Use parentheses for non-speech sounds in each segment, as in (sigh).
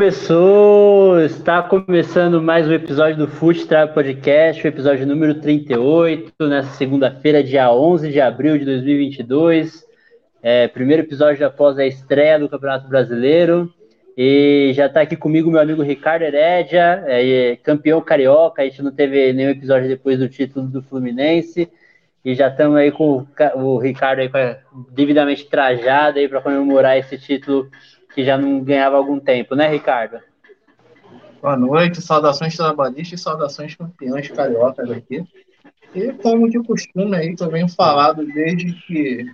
Começou, está começando mais um episódio do Foot Travel Podcast, o episódio número 38, nessa segunda-feira, dia 11 de abril de 2022. É, primeiro episódio após a estreia do Campeonato Brasileiro. E já está aqui comigo meu amigo Ricardo Herédia, é, campeão carioca. A gente não teve nenhum episódio depois do título do Fluminense. E já estamos aí com o Ricardo aí devidamente trajado aí para comemorar esse título que já não ganhava algum tempo, né, Ricardo? Boa noite, saudações trabalhistas e saudações campeões cariocas aqui. E como de costume aí, que eu venho falado desde que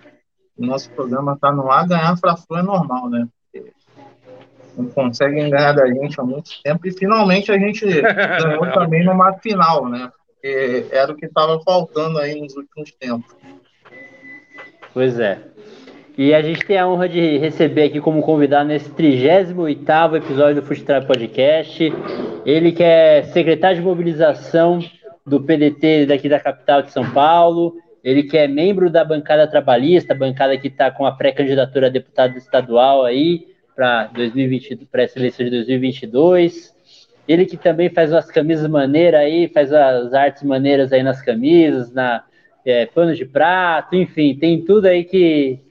o nosso programa está no ar, ganhar Fla-Flu é normal, né? Porque não conseguem ganhar da gente há muito tempo e finalmente a gente (laughs) ganhou também numa final, né? Porque era o que estava faltando aí nos últimos tempos. Pois é. E a gente tem a honra de receber aqui como convidado nesse 38º episódio do Fugitrap Podcast. Ele que é secretário de mobilização do PDT daqui da capital de São Paulo. Ele que é membro da bancada trabalhista, bancada que está com a pré-candidatura a deputado estadual aí para 2020, para essa eleição de 2022. Ele que também faz umas camisas maneiras aí, faz as artes maneiras aí nas camisas, na é, pano de prato, enfim, tem tudo aí que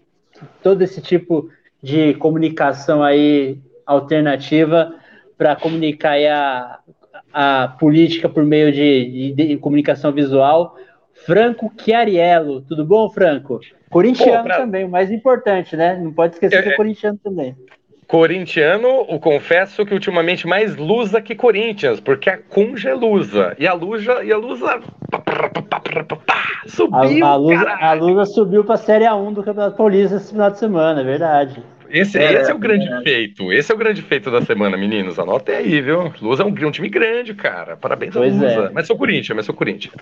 todo esse tipo de comunicação aí alternativa para comunicar a, a política por meio de, de, de, comunicação visual. Franco Chiariello, tudo bom, Franco? Corintiano Pô, pra... também, o mais importante, né? Não pode esquecer é, que é corintiano também. Corintiano, eu confesso que ultimamente mais lusa que Corinthians, porque a Cunja é lusa. E a Lusa, e a Lusa subiu, a, a, Lusa, a Lusa subiu para a Série A1 do Campeonato Paulista esse final de semana, é verdade. Esse é, esse é o grande é. feito. Esse é o grande feito da semana, meninos. Anotem aí, viu? Lusa é um, um time grande, cara. Parabéns pois a Lusa. É. Mas sou Corinthians, mas sou Corinthians.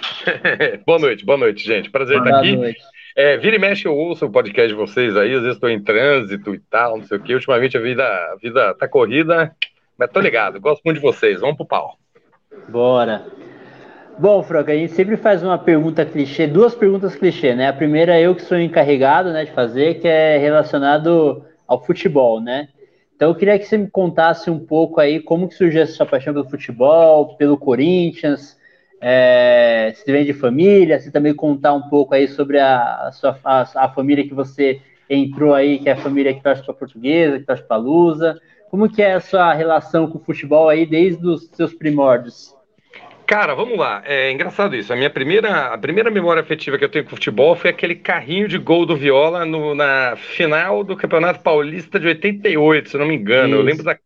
(laughs) boa noite, boa noite, gente. Prazer boa estar aqui. Noite. É, vira e mexe, eu ouço o podcast de vocês aí, às vezes estou em trânsito e tal, não sei o que. Ultimamente a vida, a vida tá corrida, mas tô ligado, gosto muito de vocês. Vamos pro pau. Bora. Bom, Franco, a gente sempre faz uma pergunta clichê, duas perguntas clichê, né? A primeira eu que sou encarregado né, de fazer, que é relacionado ao futebol, né? Então eu queria que você me contasse um pouco aí como que surgiu essa sua paixão pelo futebol, pelo Corinthians, é, se vem de família, se também contar um pouco aí sobre a, a sua a, a, família que você entrou aí, que é a família que torce para portuguesa, que torce para Lusa. Como que é a sua relação com o futebol aí desde os seus primórdios? Cara, vamos lá. É engraçado isso. A minha primeira, a primeira memória afetiva que eu tenho com o futebol foi aquele carrinho de gol do Viola no, na final do Campeonato Paulista de 88, se não me engano. Isso. Eu lembro da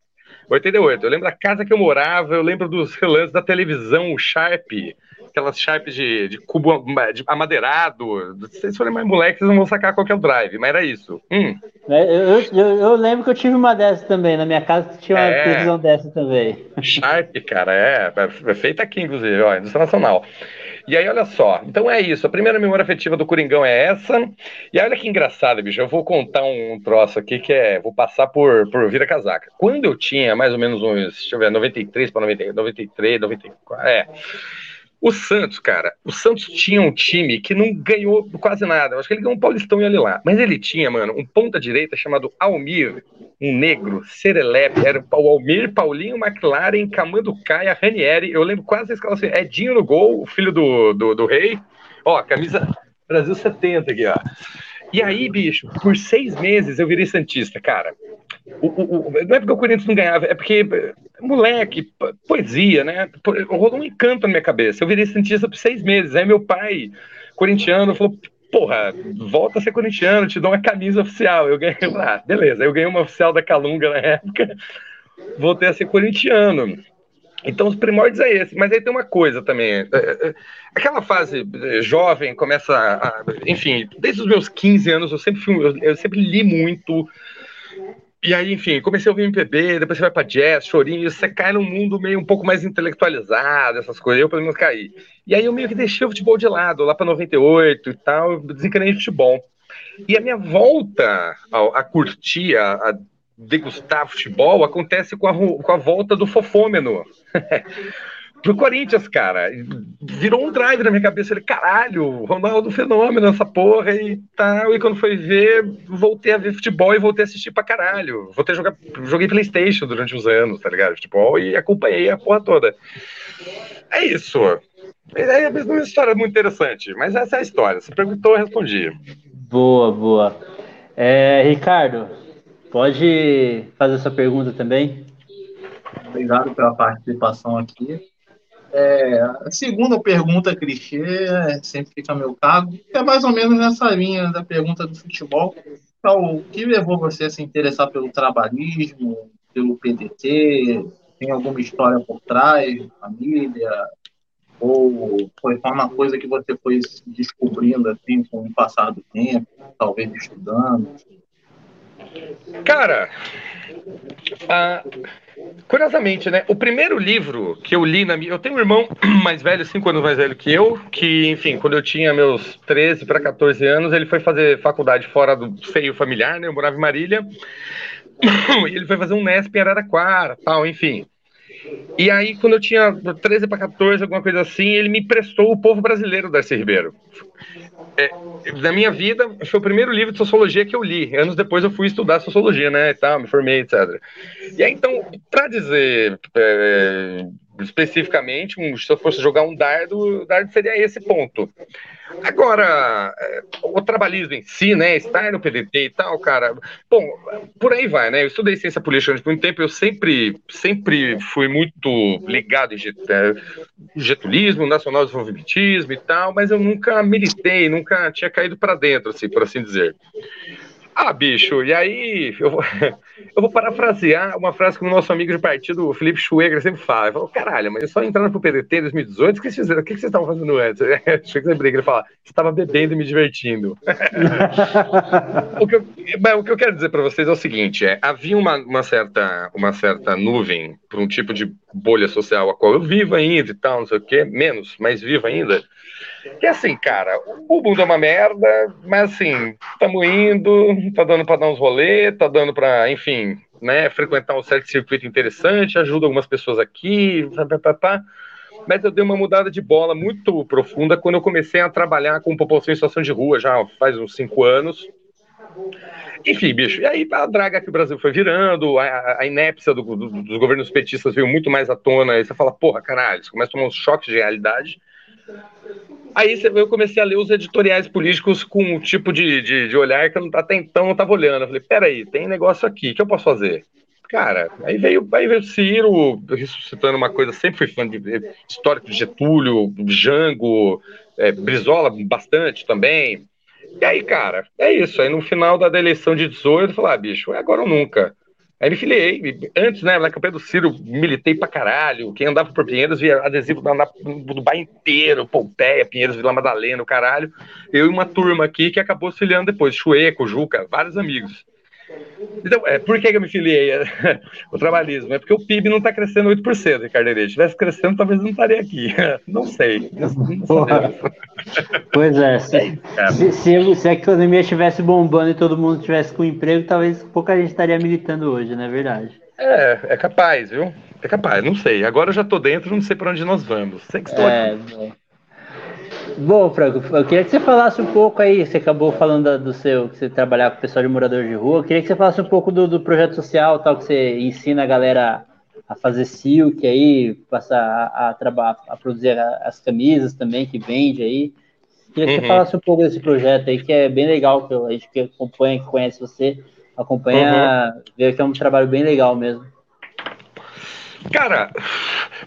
88. Eu lembro da casa que eu morava, eu lembro dos (laughs) relances da televisão, o Sharp, aquelas Sharps de, de cubo de amadeirado. Se vocês forem mais moleques, vocês não vão sacar qual que é o drive, mas era isso. Hum. É, eu, eu, eu, lembro que eu tive uma dessa também, na minha casa tinha uma é, televisão dessa também. Sharp, cara, é, é feita aqui, inclusive, ó, indústria nacional. E aí, olha só. Então é isso. A primeira memória afetiva do Coringão é essa. E olha que engraçado, bicho. Eu vou contar um troço aqui que é. Vou passar por, por vira casaca. Quando eu tinha mais ou menos uns. Deixa eu ver, 93 para 93, 94. É. O Santos, cara, o Santos tinha um time que não ganhou quase nada. Eu acho que ele ganhou um Paulistão e olha lá. Mas ele tinha, mano, um ponta-direita chamado Almir, um negro, Serelepe, era o Almir, Paulinho, McLaren, Camando Caia, Ranieri. Eu lembro quase a escalação. Edinho no gol, o filho do, do, do rei. Ó, camisa Brasil 70 aqui, ó. E aí, bicho, por seis meses eu virei Santista, cara. O, o, o, não é porque o Corinthians não ganhava, é porque, moleque, poesia, né? Rolou um encanto na minha cabeça. Eu virei Santista por seis meses. Aí meu pai, corintiano, falou: porra, volta a ser corintiano, te dou uma camisa oficial. Eu ganhei, ah, beleza. Eu ganhei uma oficial da Calunga na época, voltei a ser corintiano. Então, os primórdios é esse. Mas aí tem uma coisa também. É, é, aquela fase jovem começa a. Enfim, desde os meus 15 anos eu sempre, fui, eu sempre li muito. E aí, enfim, comecei a ouvir MPB, depois você vai pra jazz, chorinho, você cai num mundo meio um pouco mais intelectualizado, essas coisas. Eu, pelo menos, caí. E aí eu meio que deixei o futebol de lado, lá pra 98 e tal, desencanei de futebol. E a minha volta a, a curtir, a, a degustar futebol acontece com a, com a volta do fofômeno. (laughs) pro Corinthians, cara. Virou um drive na minha cabeça. Ele, caralho, Ronaldo fenômeno essa porra e tal. E quando foi ver, voltei a ver futebol e voltei a assistir pra caralho. Voltei a jogar, joguei Playstation durante uns anos, tá ligado? Futebol e acompanhei a porra toda. É isso. É, é uma história muito interessante, mas essa é a história. Você perguntou, eu respondi. Boa, boa. É, Ricardo, pode fazer sua pergunta também? Obrigado pela participação aqui. É, a segunda pergunta clichê é, sempre fica meu cargo, é mais ou menos nessa linha da pergunta do futebol. Então, o que levou você a se interessar pelo trabalhismo, pelo PDT? Tem alguma história por trás, família? Ou foi só uma coisa que você foi descobrindo assim com o passar do tempo, talvez estudando? Cara, ah, curiosamente, né? O primeiro livro que eu li na minha. Eu tenho um irmão (clears throat) mais velho, cinco anos mais velho que eu, que, enfim, quando eu tinha meus 13 para 14 anos, ele foi fazer faculdade fora do seio familiar, né? Eu morava em Marília. (clears throat) E ele foi fazer um Nesp em Araraquara, tal, enfim. E aí, quando eu tinha 13 para 14, alguma coisa assim, ele me prestou O Povo Brasileiro, Darcy Ribeiro. É, na minha vida, foi o primeiro livro de sociologia que eu li. Anos depois eu fui estudar sociologia, né, e tal, me formei, etc. E aí, então, para dizer é, especificamente, um, se eu fosse jogar um dardo, o dardo seria esse ponto. Agora, é, o trabalhismo em si, né, estar no PDT e tal, cara, bom, por aí vai, né, eu estudei ciência política durante muito tempo, eu sempre, sempre fui muito ligado em é, getulismo, nacional desenvolvimentismo e tal, mas eu nunca militei, nunca tinha caído para dentro, assim, por assim dizer. Ah, bicho, e aí eu vou, (laughs) eu vou parafrasear uma frase que o nosso amigo de partido, Felipe Schweger, sempre fala. Ele falou, caralho, mas só entrando pro PDT em 2018, o que vocês, o que vocês estavam fazendo antes? (laughs) Chega você briga, ele fala, estava bebendo e me divertindo. (laughs) o, que eu, o que eu quero dizer para vocês é o seguinte, é, havia uma, uma, certa, uma certa nuvem para um tipo de bolha social a qual eu vivo ainda e tal, não sei o quê, menos, mas vivo ainda, que assim, cara, o mundo é uma merda, mas assim, estamos indo, tá dando para dar uns rolês, tá dando para, enfim, né, frequentar um certo circuito interessante, ajuda algumas pessoas aqui, tá, tá, tá, tá, mas eu dei uma mudada de bola muito profunda quando eu comecei a trabalhar com população em situação de rua, já faz uns cinco anos. Enfim, bicho, e aí a draga que o Brasil foi virando, a, a inépcia do, do, dos governos petistas veio muito mais à tona, aí você fala, porra, caralho, você começa a tomar uns choques de realidade, Aí eu comecei a ler os editoriais políticos com um tipo de, de, de olhar que eu até então não estava olhando. Eu falei, peraí, tem negócio aqui, o que eu posso fazer? Cara, aí veio, aí veio o Ciro ressuscitando uma coisa, sempre fui fã de histórico de Getúlio, Jango, é, Brizola bastante também. E aí, cara, é isso. Aí no final da, da eleição de 18, eu falei, ah, bicho, é agora ou nunca. Aí me filiei. Antes, né, na campanha do Ciro, militei pra caralho. Quem andava por Pinheiros via adesivo do bairro inteiro, Pompeia, Pinheiros, Vila Madalena, o caralho. Eu e uma turma aqui que acabou se filiando depois. Chueco, Juca, vários amigos. Então, é, por que, eu me filiei (laughs) o trabalhismo? É porque o PIB não está crescendo 8%, Ricardo Se estivesse crescendo, talvez não estaria aqui. (laughs) Não sei. Não, (laughs) pois é. Se, é. Se, se, se, a economia estivesse bombando e todo mundo estivesse com emprego, talvez pouca gente estaria militando hoje, não é verdade? É, é capaz, viu? É capaz, não sei. Agora eu já estou dentro, não sei para onde nós vamos. Sei que estou é, aqui. Bom, Franco, eu queria que você falasse um pouco aí, você acabou falando do seu, que você trabalhar com o pessoal de morador de rua, eu queria que você falasse um pouco do, do projeto social, tal, que você ensina a galera a fazer silk aí, passar a, a, a produzir as camisas também, que vende aí. Queria que uhum. você falasse um pouco desse projeto aí, que é bem legal, que a gente que acompanha, que conhece você, acompanha, uhum. vê que é um trabalho bem legal mesmo. Cara,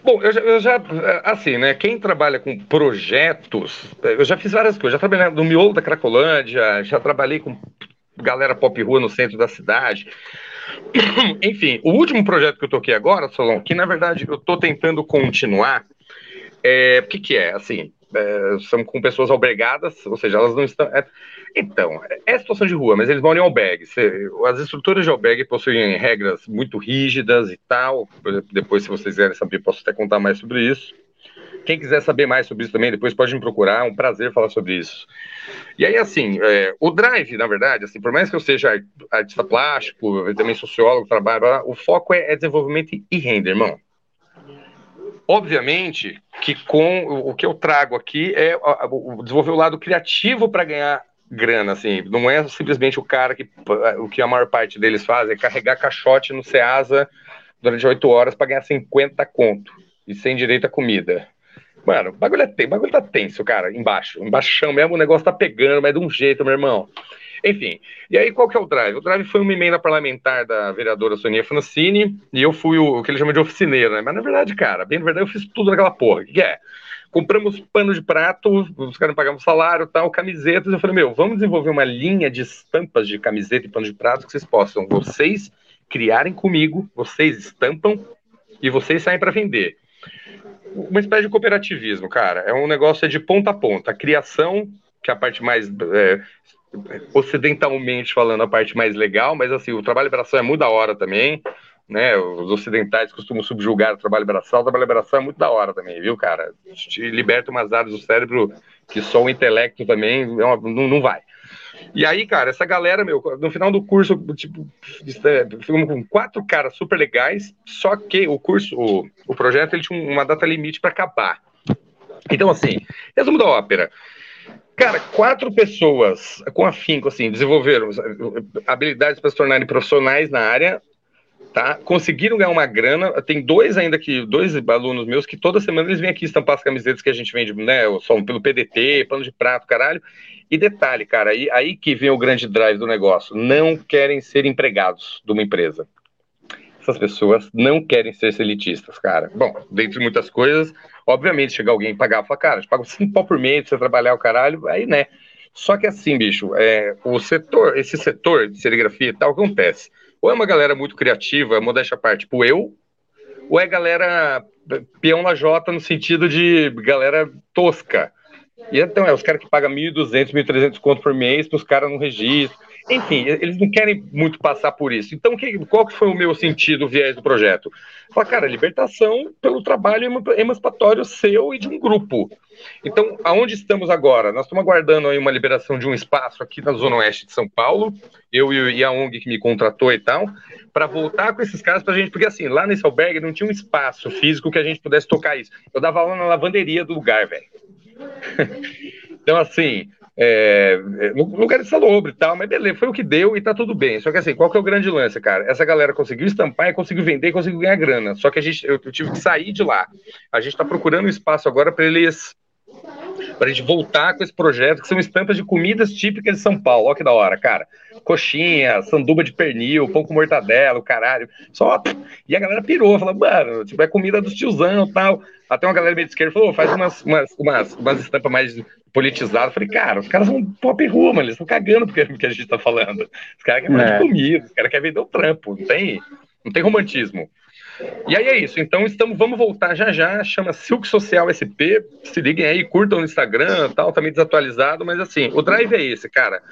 bom, eu já, eu já, assim, né? Quem trabalha com projetos, eu já fiz várias coisas. Já trabalhei no miolo da Cracolândia, já trabalhei com galera pop rua no centro da cidade. (coughs) Enfim, o último projeto que eu toquei agora, Solon, que na verdade eu tô tentando continuar, é, o que que é? Assim, é, são com pessoas albergadas, ou seja, elas não estão. É, então, é situação de rua, mas eles moram em albergue. As estruturas de albergue possuem regras muito rígidas e tal. Depois, se vocês quiserem saber, posso até contar mais sobre isso. Quem quiser saber mais sobre isso também, depois pode me procurar. É um prazer falar sobre isso. E aí, assim, é, o drive, na verdade, assim, por mais que eu seja artista plástico, também sociólogo, trabalho, o foco é, é desenvolvimento e renda, irmão. Obviamente que com o que eu trago aqui é desenvolver o lado criativo para ganhar grana, assim, não é simplesmente o cara que o que a maior parte deles faz é carregar caixote no Ceasa durante oito horas para ganhar 50 conto e sem direito a comida. Mano, o bagulho, é bagulho tá tenso, cara, embaixo. Embaixo mesmo, o negócio tá pegando, mas de um jeito, meu irmão. Enfim, e aí qual que é o drive? O drive foi uma emenda parlamentar da vereadora Sonia Francini, e eu fui o, o que ele chama de oficineiro, né? Mas na verdade, cara, bem na verdade eu fiz tudo naquela porra. O que é? Compramos pano de prato, os caras pagavam salário tal, camisetas. Eu falei, meu, vamos desenvolver uma linha de estampas de camiseta e pano de prato que vocês possam, vocês criarem comigo, vocês estampam e vocês saem para vender uma espécie de cooperativismo, cara. É um negócio de ponta a ponta. A criação, que é a parte mais. É, ocidentalmente falando, a parte mais legal, mas assim, o trabalho braçal é muito da hora também. Né, os ocidentais costumam subjugar o trabalho braçal, o trabalho braçal é muito da hora também, viu, cara? Te liberta umas áreas do cérebro que só o intelecto também é não, não vai. E aí, cara, essa galera, meu, no final do curso, tipo, ficamos com quatro caras super legais, só que o curso, o, o projeto, ele tinha uma data limite para acabar. Então, assim, resumo da ópera. Cara, quatro pessoas com afinco, assim, desenvolveram habilidades para se tornarem profissionais na área, tá? Conseguiram ganhar uma grana. Tem dois ainda que, dois alunos meus que toda semana eles vêm aqui estampar as camisetas que a gente vende, né? Só pelo PDT, pano de prato, caralho. E detalhe, cara, aí, aí que vem o grande drive do negócio. Não querem ser empregados de uma empresa. Essas pessoas não querem ser elitistas, cara. Bom, dentre muitas coisas, obviamente, chegar alguém e pagar, falar, cara, te pago cinco pau por mês pra você trabalhar o caralho, aí, né? Só que assim, bicho, é, o setor, esse setor de serigrafia e tal, acontece. Ou é uma galera muito criativa, modéstia à parte, tipo eu, ou é galera peão na Jota no sentido de galera tosca. E então é os caras que pagam 1.200, 1.300 conto por mês para os caras no registro. Enfim, eles não querem muito passar por isso. Então, que, qual que foi o meu sentido, o viés do projeto? Falar, cara, libertação pelo trabalho emancipatório seu e de um grupo. Então, aonde estamos agora? Nós estamos aguardando aí uma liberação de um espaço aqui na Zona Oeste de São Paulo, eu e a ONG que me contratou e tal, para voltar com esses caras para a gente, porque assim, lá nesse albergue não tinha um espaço físico que a gente pudesse tocar isso. Eu dava aula na lavanderia do lugar, velho. (laughs) então, assim, é, é lugar de salobre e tal, mas beleza, foi o que deu e tá tudo bem. Só que assim, qual que é o grande lance, cara? Essa galera conseguiu estampar conseguiu vender conseguiu ganhar grana. Só que a gente, eu, eu tive que sair de lá. A gente tá procurando um espaço agora para eles para a gente voltar com esse projeto, que são estampas de comidas típicas de São Paulo. Olha que da hora, cara. Coxinha, sanduba de pernil, pão com mortadela, o caralho. Só. E a galera pirou, falou, mano, tipo, é comida dos tiozão e tal. Até uma galera meio de esquerda falou, faz umas, umas, umas, umas estampas mais politizadas. Eu falei, cara, os caras são pop rua, mano, eles estão cagando porque, porque a gente tá falando. Os caras querem falar é. de comida, os caras querem vender o trampo, não tem, não tem romantismo. E aí é isso. Então estamos, vamos voltar já já. Chama Silk Social SP. Se liguem aí, curtam no Instagram, tal, tá meio desatualizado, mas assim, o drive é esse, cara.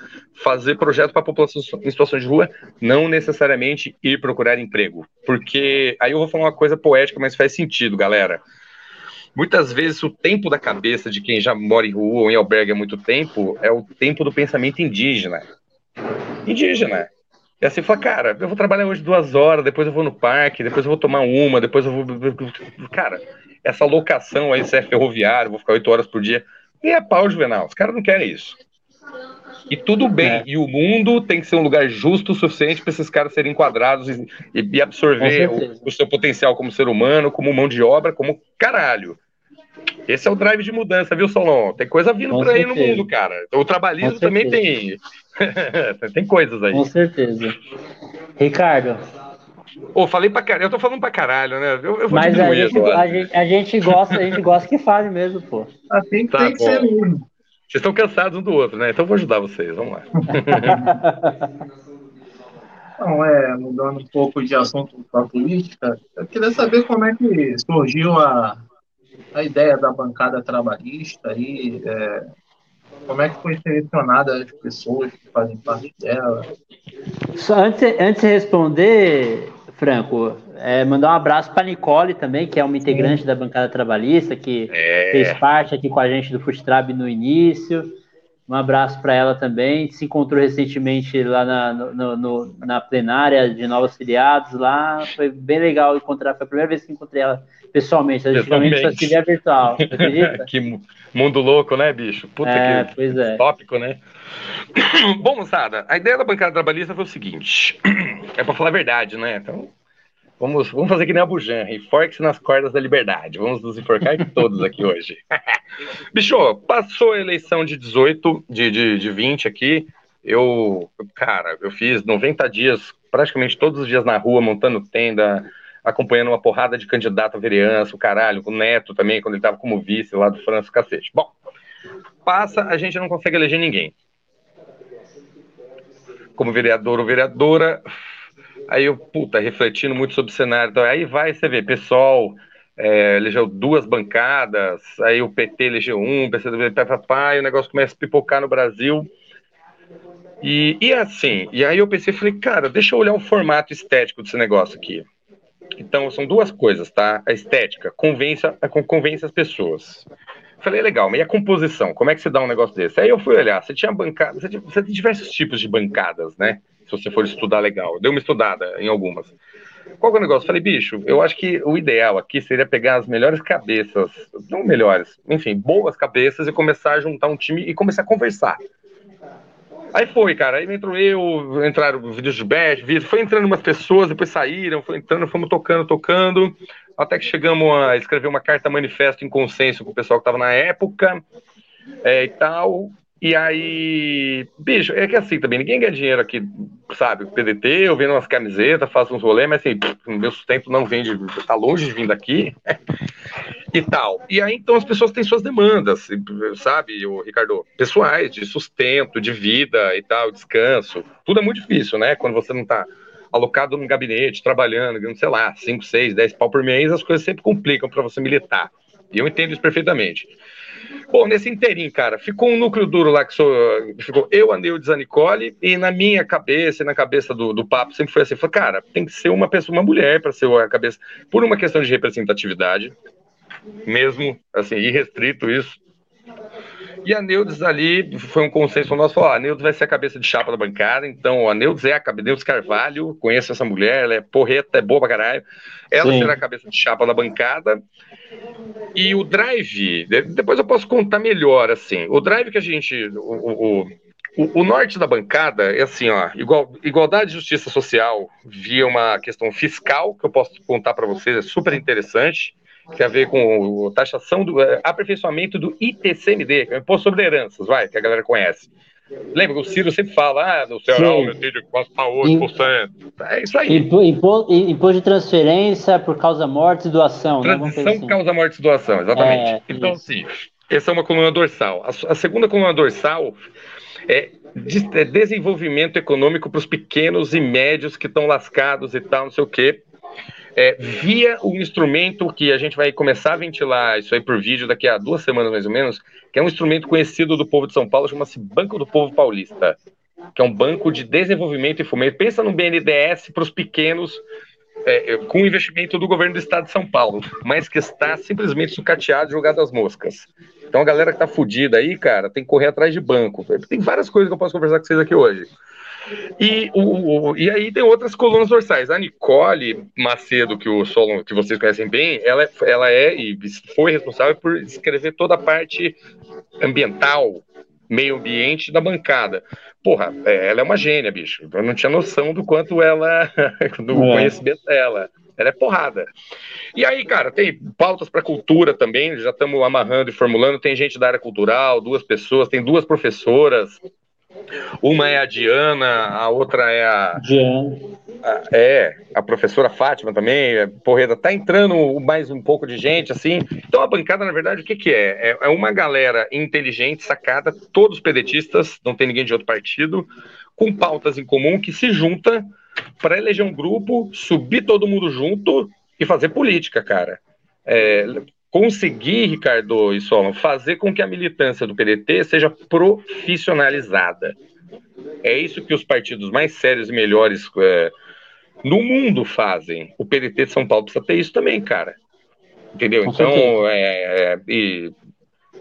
Fazer projeto para população em situação de rua, não necessariamente ir procurar emprego. Porque aí eu vou falar uma coisa poética, mas faz sentido, galera. Muitas vezes o tempo da cabeça de quem já mora em rua ou em albergue há muito tempo é o tempo do pensamento indígena. Indígena. E assim, fala, cara, eu vou trabalhar hoje duas horas, depois eu vou no parque, depois eu vou tomar uma, depois eu vou. Cara, essa locação aí, se é ferroviário, vou ficar oito horas por dia. E é pau, Juvenal. Os caras não querem isso. E tudo bem. É. E o mundo tem que ser um lugar justo o suficiente para esses caras serem enquadrados e, e absorver o, o, seu potencial como ser humano, como mão de obra, como caralho. Esse é o drive de mudança, viu, Solon? Tem coisa vindo por aí no mundo, cara. O trabalhismo também tem (laughs) Tem coisas aí. Com certeza. Ricardo. Ô, falei pra caralho. Eu tô falando pra caralho, né? Eu, eu vou Mas a gente, a, gente, a gente, gosta, a gente gosta que fale mesmo, pô. Assim tá, tem que ser mesmo. Vocês estão cansados um do outro, né? Então eu vou ajudar vocês, vamos lá. (laughs) Não, é, mudando um pouco de assunto para política, eu queria saber como é que surgiu a, a ideia da bancada trabalhista aí, é, como é que foi selecionada as pessoas que fazem parte dela? Só antes, antes de responder, Franco, é, mandar um abraço para Nicole também, que é uma integrante Sim. da bancada trabalhista, que é. fez parte aqui com a gente do Fustrab no início. Um abraço para ela também. Se encontrou recentemente lá na, no, no, na plenária de novos filiados lá. Foi bem legal encontrar. Foi a primeira vez que encontrei ela pessoalmente. A gente só se via virtual. (laughs) que mundo louco, né, bicho? Puta é, que pois é. tópico, né? (clears throat) Bom, moçada, a ideia da bancada trabalhista foi o seguinte: (clears throat) é para falar a verdade, né? Então, Vamos, vamos fazer que nem a Bujan, enforque-se nas cordas da liberdade. Vamos nos enforcar todos aqui hoje. (laughs) Bicho, passou a eleição de 18, de, de, de 20 aqui. Eu, cara, eu fiz 90 dias, praticamente todos os dias na rua, montando tenda, acompanhando uma porrada de candidato a vereança, o caralho, com o Neto também, quando ele tava como vice lá do França Cacete. Bom, passa, a gente não consegue eleger ninguém. Como vereador ou vereadora, Aí eu, puta, refletindo muito sobre o cenário. Então, aí vai, você vê, pessoal é, elegeu duas bancadas, aí o PT elegeu um, o PCdoB, papapá, e o negócio começa a pipocar no Brasil. E, e assim, e aí eu pensei, falei, cara, deixa eu olhar o formato estético desse negócio aqui. Então, são duas coisas, tá? A estética, convence, convence as pessoas. Falei, legal, mas e a composição? Como é que você dá um negócio desse? Aí eu fui olhar, você tinha bancada, você tinha, você tinha diversos tipos de bancadas, né? Se você for estudar legal. Deu uma estudada em algumas. Qual que é o negócio? Falei, bicho, eu acho que o ideal aqui seria pegar as melhores cabeças, não melhores, enfim, boas cabeças e começar a juntar um time e começar a conversar. Aí foi, cara, aí entrou eu, entraram vídeos de bet, foi entrando umas pessoas, depois saíram, foi entrando, fomos tocando, tocando, até que chegamos a escrever uma carta manifesto em consenso com o pessoal que estava na época é, e tal, e aí, bicho, é que assim também, ninguém ganha dinheiro aqui, sabe? PDT, eu vendo umas camisetas, faço uns rolês, mas assim, meu sustento não vem de. tá longe de vir daqui (laughs) e tal. E aí, então, as pessoas têm suas demandas, sabe, o Ricardo? Pessoais, de sustento, de vida e tal, descanso. Tudo é muito difícil, né? Quando você não tá alocado num gabinete, trabalhando, sei lá, 5, 6, 10 pau por mês, as coisas sempre complicam para você militar. E eu entendo isso perfeitamente. Bom, nesse inteirinho, cara, ficou um núcleo duro lá que sou, ficou eu, a Neudes, a e na minha cabeça e na cabeça do, do papo sempre foi assim: falei, cara, tem que ser uma pessoa, uma mulher para ser a cabeça, por uma questão de representatividade, mesmo assim, irrestrito isso. E a Neudes ali foi um consenso nosso, falou, ah, a Neudes vai ser a cabeça de chapa da bancada, então a Neudes é a cabeça, Neudes Carvalho, conheço essa mulher, ela é porreta, é boa pra caralho, ela Sim. será a cabeça de chapa da bancada, e o drive, depois eu posso contar melhor, assim, o drive que a gente, o, o, o, o norte da bancada é assim, ó, igual, igualdade e justiça social via uma questão fiscal, que eu posso contar para vocês, é super interessante, tem a ver com a taxação do é, aperfeiçoamento do ITCMD, que é o Imposto sobre Heranças, vai, que a galera conhece. Lembra que o Ciro sempre fala, ah, no seu aumentei de 8%. É isso aí. Imposto, de transferência por causa morte e doação. Né? Transição né? assim. por causa morte e doação, exatamente. É, então, isso. assim, essa é uma coluna dorsal. A, a segunda coluna dorsal é, é desenvolvimento econômico para os pequenos e médios que estão lascados e tal, não sei o quê é, via o instrumento que a gente vai começar a ventilar isso aí por vídeo daqui a duas semanas mais ou menos, que é um instrumento conhecido do povo de São Paulo, chama-se Banco do Povo Paulista, que é um banco de desenvolvimento e fomento. Pensa no BNDES para os pequenos, é, é, com investimento do governo do estado de São Paulo, mas que está simplesmente sucateado, jogado às moscas. Então a galera que tá fudida aí, cara, tem que correr atrás de banco. Tem várias coisas que eu posso conversar com vocês aqui hoje. E, o, o, e aí tem outras colunas dorsais. A Nicole Macedo, que o Solon, que vocês conhecem bem, ela, ela é e foi responsável por escrever toda a parte ambiental, meio ambiente da bancada. Porra, é, ela é uma gênia, bicho. Eu não tinha noção do quanto ela, (laughs) do é. conhecimento dela. Ela é porrada. E aí, cara, tem pautas para cultura também, já estamos amarrando e formulando. Tem gente da área cultural, duas pessoas, tem duas professoras uma é a Diana, a outra é a. Diana. A, é, a professora Fátima também, é, porreta, tá entrando mais um pouco de gente, assim. Então a bancada, na verdade, o que, que é? é? É uma galera inteligente, sacada, todos pedetistas, não tem ninguém de outro partido, com pautas em comum que se junta para eleger um grupo, subir todo mundo junto e fazer política, cara. É, conseguir, Ricardo e Solon, fazer com que a militância do PDT seja profissionalizada. É isso que os partidos mais sérios e melhores é, no mundo fazem. O PDT de São Paulo precisa ter isso também, cara. Entendeu? Com então, é, é, e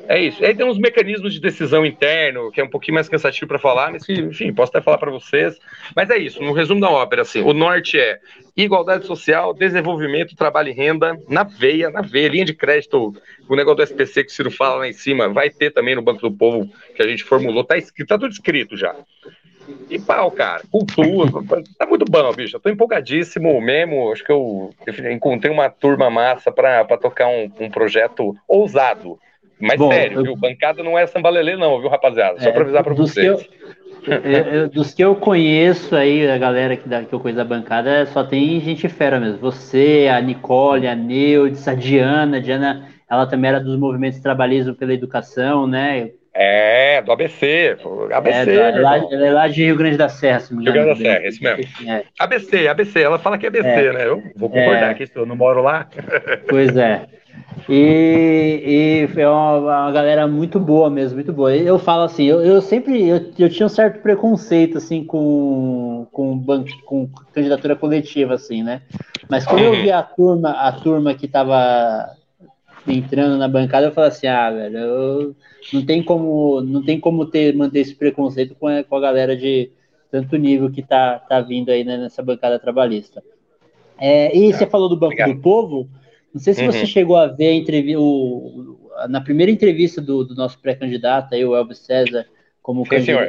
É isso. Aí tem uns mecanismos de decisão interno, que é um pouquinho mais cansativo para falar, mas que, enfim, posso até falar para vocês. Mas é isso, no resumo da ópera, assim, o norte é igualdade social, desenvolvimento, trabalho e renda, na veia, na veia, linha de crédito, o negócio do SPC que o Ciro fala lá em cima, vai ter também no Banco do Povo, que a gente formulou, tá escrito, tá tudo escrito já. E pau, cara, cultura, tá muito bom, bicho. Eu tô empolgadíssimo mesmo. Acho que eu encontrei uma turma massa para tocar um, um projeto ousado mas Bom, sério, eu... viu? Bancada não é sambalelê, não, viu, rapaziada? Só é, para avisar para vocês. Que (laughs) eu, eu, dos que eu conheço aí, a galera que, da, que eu conheço da bancada, só tem gente fera mesmo. Você, a Nicole, a Neudes, a Diana. A Diana, ela também era dos movimentos trabalhismo pela educação, né? É, do ABC. ABC. É, ela, ela, é lá de Rio Grande da Serra, se me engano. Rio Grande da Serra, esse mesmo. É. ABC, ABC. Ela fala que é ABC, é. né? Eu vou concordar é. que eu não moro lá. Pois é. (laughs) E, e é uma, uma, galera muito boa mesmo, muito boa. Eu falo assim, eu, eu sempre eu, eu, tinha um certo preconceito assim com, com, com candidatura coletiva, assim, né? Mas quando eu vi a turma, a turma que tava entrando na bancada, eu falei assim, ah, velho, eu, não tem como, não tem como ter, manter esse preconceito com a, com a galera de tanto nível que tá, tá vindo aí né, nessa bancada trabalhista. É, e você falou do Banco Obrigado. do Povo. Não sei se uhum. você chegou a ver a entrevista, o, na primeira entrevista do, do nosso pré-candidato, aí, o Elvis César, como,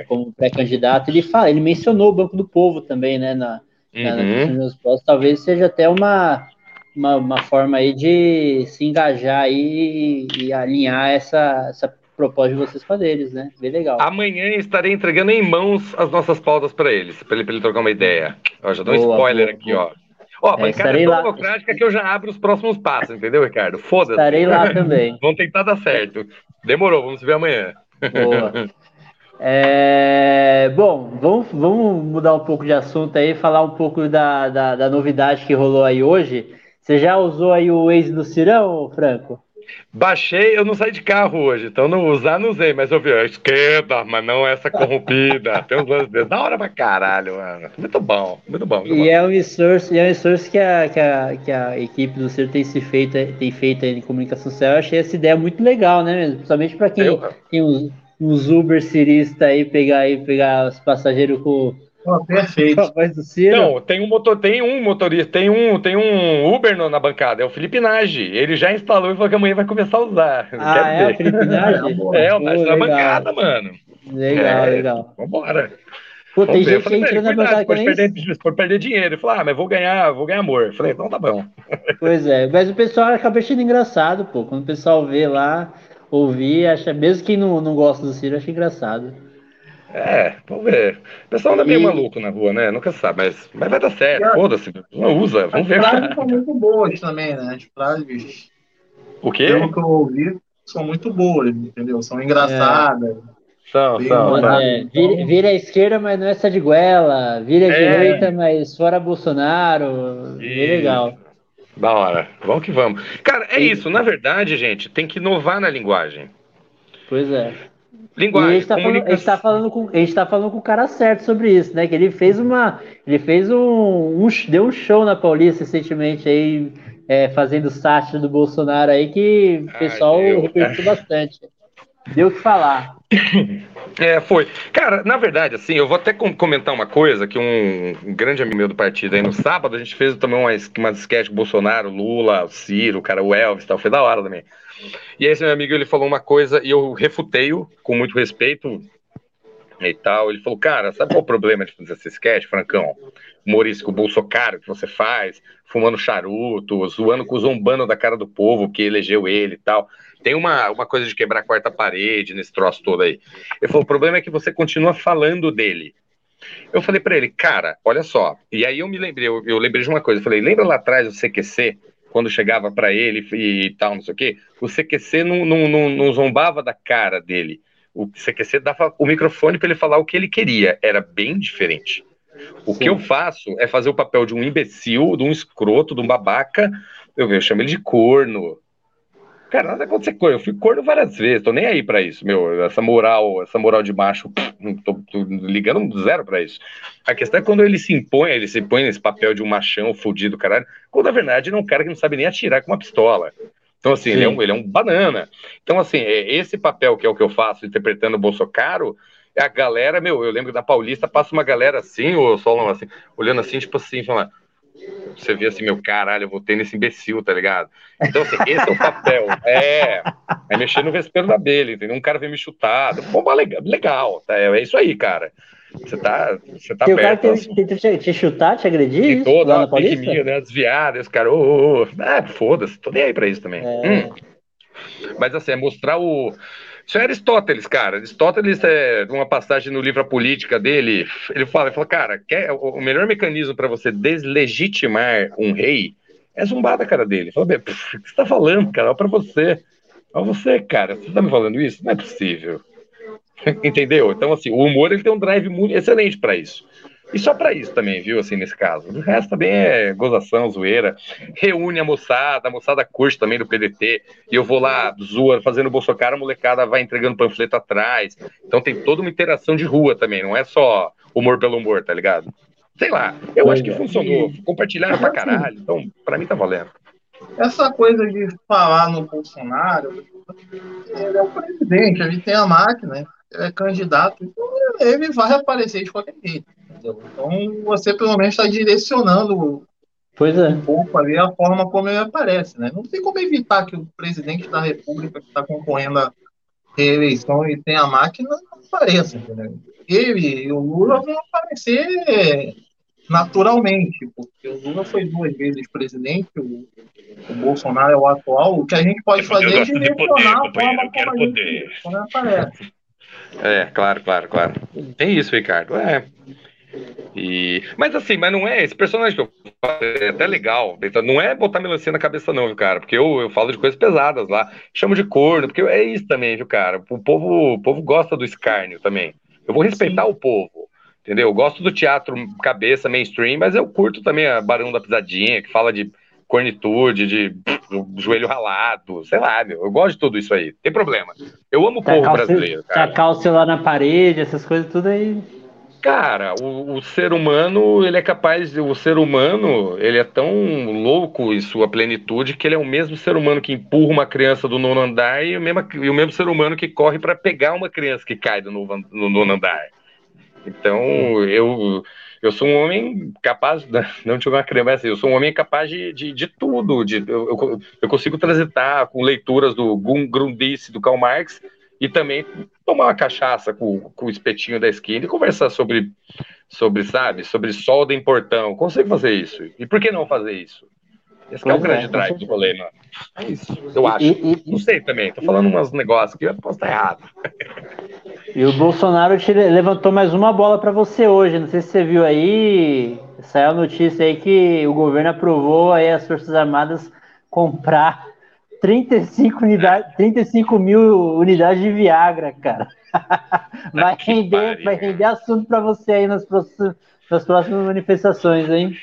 como pré-candidato, ele fala, ele mencionou o Banco do Povo também, né, na, uhum. na, talvez seja até uma, uma, uma, forma aí de se engajar e, e alinhar essa, essa proposta de vocês com a deles, né? Bem legal. Amanhã estarei entregando em mãos as nossas pautas para eles, para ele, ele trocar uma ideia. Ó, já dou um spoiler boa, aqui, boa. ó. Ó, a é, bancada é lá. democrática que eu já abro os próximos passos, entendeu, Ricardo? Foda-se. Estarei lá (laughs) também. Vamos tentar dar certo. Demorou, vamos ver amanhã. Boa. (laughs) É, bom, vamos, vamos mudar um pouco de assunto aí, falar um pouco da, da, da novidade que rolou aí hoje. Você já usou aí o Waze do Cirão, Franco? Baixei, eu não saí de carro hoje, então não usar, não usei, mas eu vi a esquerda, mas não essa corrompida. Tem uns lances Da hora pra caralho, mano. Muito bom, muito bom. Muito e, bom. É um esforço, é um esforço que a, que a, que a equipe do Ciro tem, se feito, tem feito em comunicação social. Eu achei essa ideia muito legal, né? Principalmente para quem eu... tem uns, uns Uber ciristas aí, pegar, aí, pegar os passageiros com Oh, perfeito. Não, tem um motor, tem um motorista, tem um, tem um Uber no, na bancada, é o Felipe Nage. Ele já instalou e falou que amanhã vai começar a usar. Ah, é o Felipe Nage? (laughs) é, o Nage na bancada, mano. Legal, é, legal. Vambora. Pô, tem gente que entra na bancada pode perder, pode perder dinheiro. Ele falou, ah, mas vou ganhar, vou ganhar amor. Eu falei, então tá bom. Pois é, mas o pessoal acaba achando engraçado, pô. Quando o pessoal vê lá, ouvir, acha, mesmo quem não, não gosta do Ciro, acha engraçado. É, vamos ver. O pessoal anda meio e... maluco na rua, né? Nunca sabe, mas, mas vai dar certo. É. Foda-se, não usa, vamos ver. As frases (laughs) são muito boas também, né? As frases. O quê? Pelo que eu ouvi, são muito boas, entendeu? São engraçadas. É. São, são. É, vira, vira à esquerda, mas não é essa de goela. Vira à é. direita, mas fora Bolsonaro. Bem legal. Da hora. Vamos que vamos. Cara, é isso. Na verdade, gente, tem que inovar na linguagem. Pois é. Linguagem. E a gente, tá falando, tá falando com, a gente tá falando com o cara certo sobre isso, né? Que ele fez uma. Ele fez um. um deu um show na Paulista recentemente aí, é, fazendo sátira do Bolsonaro aí, que o pessoal ah, repercutiu (laughs) bastante. Deu o falar. (laughs) É, foi. Cara, na verdade, assim, eu vou até comentar uma coisa que um, grande amigo meu do partido aí no sábado, a gente fez também uma, uma sketch com Bolsonaro, Lula, Ciro, cara, o Elvis tal, foi da hora também. E esse meu amigo, ele falou uma coisa e eu refutei-o com muito respeito e tal. Ele falou, cara, sabe qual é o problema de fazer esse sketch, Francão? Humorístico, bolsocaro que você faz, fumando charuto, zoando, zombando da cara do povo que elegeu ele e tal. Tem uma, uma coisa de quebrar a quarta parede nesse troço todo aí. Ele falou: o problema é que você continua falando dele. Eu falei para ele, cara, olha só. E aí eu me lembrei, eu, eu, lembrei de uma coisa. Eu falei, lembra lá atrás do CQC, quando chegava para ele e, e, tal, não sei o quê? O CQC não, não, não, não zombava da cara dele. O CQC dava o microfone para ele falar o que ele queria. Era bem diferente. O Sim. que eu faço é fazer o papel de um imbecil, de um escroto, de um babaca. Eu, eu chamo ele de corno, Cara, nada acontece corno. Eu fui corno várias vezes, tô nem aí pra isso, meu. Essa moral, essa moral de macho, tô, tô ligando zero pra isso. A questão é quando ele se impõe, ele se põe nesse papel de um machão fudido, caralho, quando na verdade ele é um cara que não sabe nem atirar com uma pistola. Então, assim, ele é, um, ele é um banana. Então, assim, é, esse papel que é o que eu faço, interpretando o Bolsonaro, é a galera, meu, eu lembro da Paulista, passa uma galera assim, ou só assim, olhando assim, tipo assim, falando, você vê assim, meu caralho, eu votei nesse imbecil, tá ligado? Então, assim, esse é o papel. É, é mexer no vespeiro da abelha, entendeu? Um cara vem me chutar. Pô, legal, legal tá? é isso aí, cara. Você tá, você tá perto. o cara tenta te, te chutar, te agredir? E toda a fake minha, né? Desviada, esse cara, ô, ô, ô. Ah, foda-se, tô nem aí pra isso também. É... Hum. Mas assim, é mostrar o. Isso é Aristóteles, cara. Aristóteles, é uma passagem no livro A Política dele, ele fala, ele fala cara, quer, o melhor mecanismo para você deslegitimar um rei é zumbar da cara dele. Fala, (laughs) o que você tá falando, cara? Olha pra você. Olha você, cara. Você tá me falando isso? Não é possível. (laughs) Entendeu? Então, assim, o humor ele tem um drive muito excelente para isso. E só para isso também, viu, assim, nesse caso. O resto também é gozação, zoeira. Reúne a moçada, a moçada curte também do PDT. E eu vou lá, zoa, fazendo Bolsonaro, a molecada vai entregando panfleto atrás. Então tem toda uma interação de rua também, não é só humor pelo humor, tá ligado? Sei lá, eu acho que funcionou. Compartilharam pra caralho. Então, pra mim tá valendo. Essa coisa de falar no Bolsonaro, ele é o presidente, a gente tem a máquina, é candidato, então ele vai aparecer de qualquer jeito. Entendeu? Então você pelo menos está direcionando pois é. um pouco ali a forma como ele aparece. Né? Não tem como evitar que o presidente da República que está concorrendo à reeleição e tem a máquina apareça. Entendeu? Ele e o Lula vão aparecer naturalmente, porque o Lula foi duas vezes presidente, o, o Bolsonaro é o atual. O que a gente pode fazer é direcionar a forma como a gente como aparece. É, claro, claro, claro. Tem isso, Ricardo. É. E... Mas assim, mas não é esse personagem que eu falo, é até legal. Então, não é botar melancia na cabeça, não, viu, cara? Porque eu, eu falo de coisas pesadas lá. Chamo de corno, porque é isso também, viu, cara? O povo, o povo gosta do escárnio também. Eu vou respeitar Sim. o povo. Entendeu? Eu gosto do teatro cabeça mainstream, mas eu curto também a Barão da Pisadinha, que fala de cornitude, de joelho ralado, sei lá, meu. Eu gosto de tudo isso aí. Tem problema. Eu amo o povo brasileiro, cara. Tacar o celular na parede, essas coisas tudo aí. Cara, o, o, ser humano, ele é capaz, o ser humano, ele é tão louco em sua plenitude que ele é o mesmo ser humano que empurra uma criança do nono andar e o mesmo, e o mesmo ser humano que corre para pegar uma criança que cai do nono, no nono andar. Então, eu, eu sou um homem capaz, (laughs) não de uma criança, mas assim, eu sou um homem capaz de, de, de tudo. De, eu, eu, consigo transitar com leituras do Grundrisse, do Karl Marx, e também tomar uma cachaça com, com o espetinho da esquina e conversar sobre, sobre, sabe, sobre solda em portão. Consigo fazer isso. E por que não fazer isso? Esse é o grande é, drive do rolê, mano. É isso, eu acho. E, e, não sei também, tô falando uns negócios que eu posso estar errado. E o Bolsonaro te levantou mais uma bola para você hoje. Não sei se você viu aí, saiu a notícia aí que o governo aprovou aí as Forças Armadas comprar 35, unidade, 35 mil unidades de Viagra, cara. (laughs) Vai render, vai render assunto para você aí nas próximas, nas próximas manifestações, hein?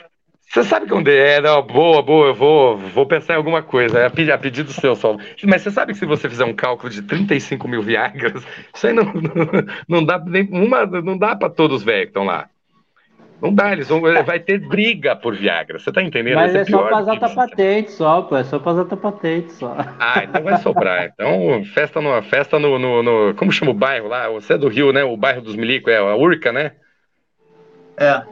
Você sabe onde é? Não, boa, boa, eu vou, vou pensar em alguma coisa. É a pedido seu só. Mas você sabe que se você fizer um cálculo de 35 mil Viagras, isso aí não, não, (laughs) não dá nem uma, não dá para todos os velhos que estão lá. Não dá, eles vão, vai ter briga por Viagra, você tá entendendo? Mas é só para usar patente só, pô, é só para usar patente só. Ah, então vai sobrar. Então, festa no, festa no, no, no, como chama o bairro lá? Você é do Rio, né? O bairro dos Milico, é a Urca, né? É.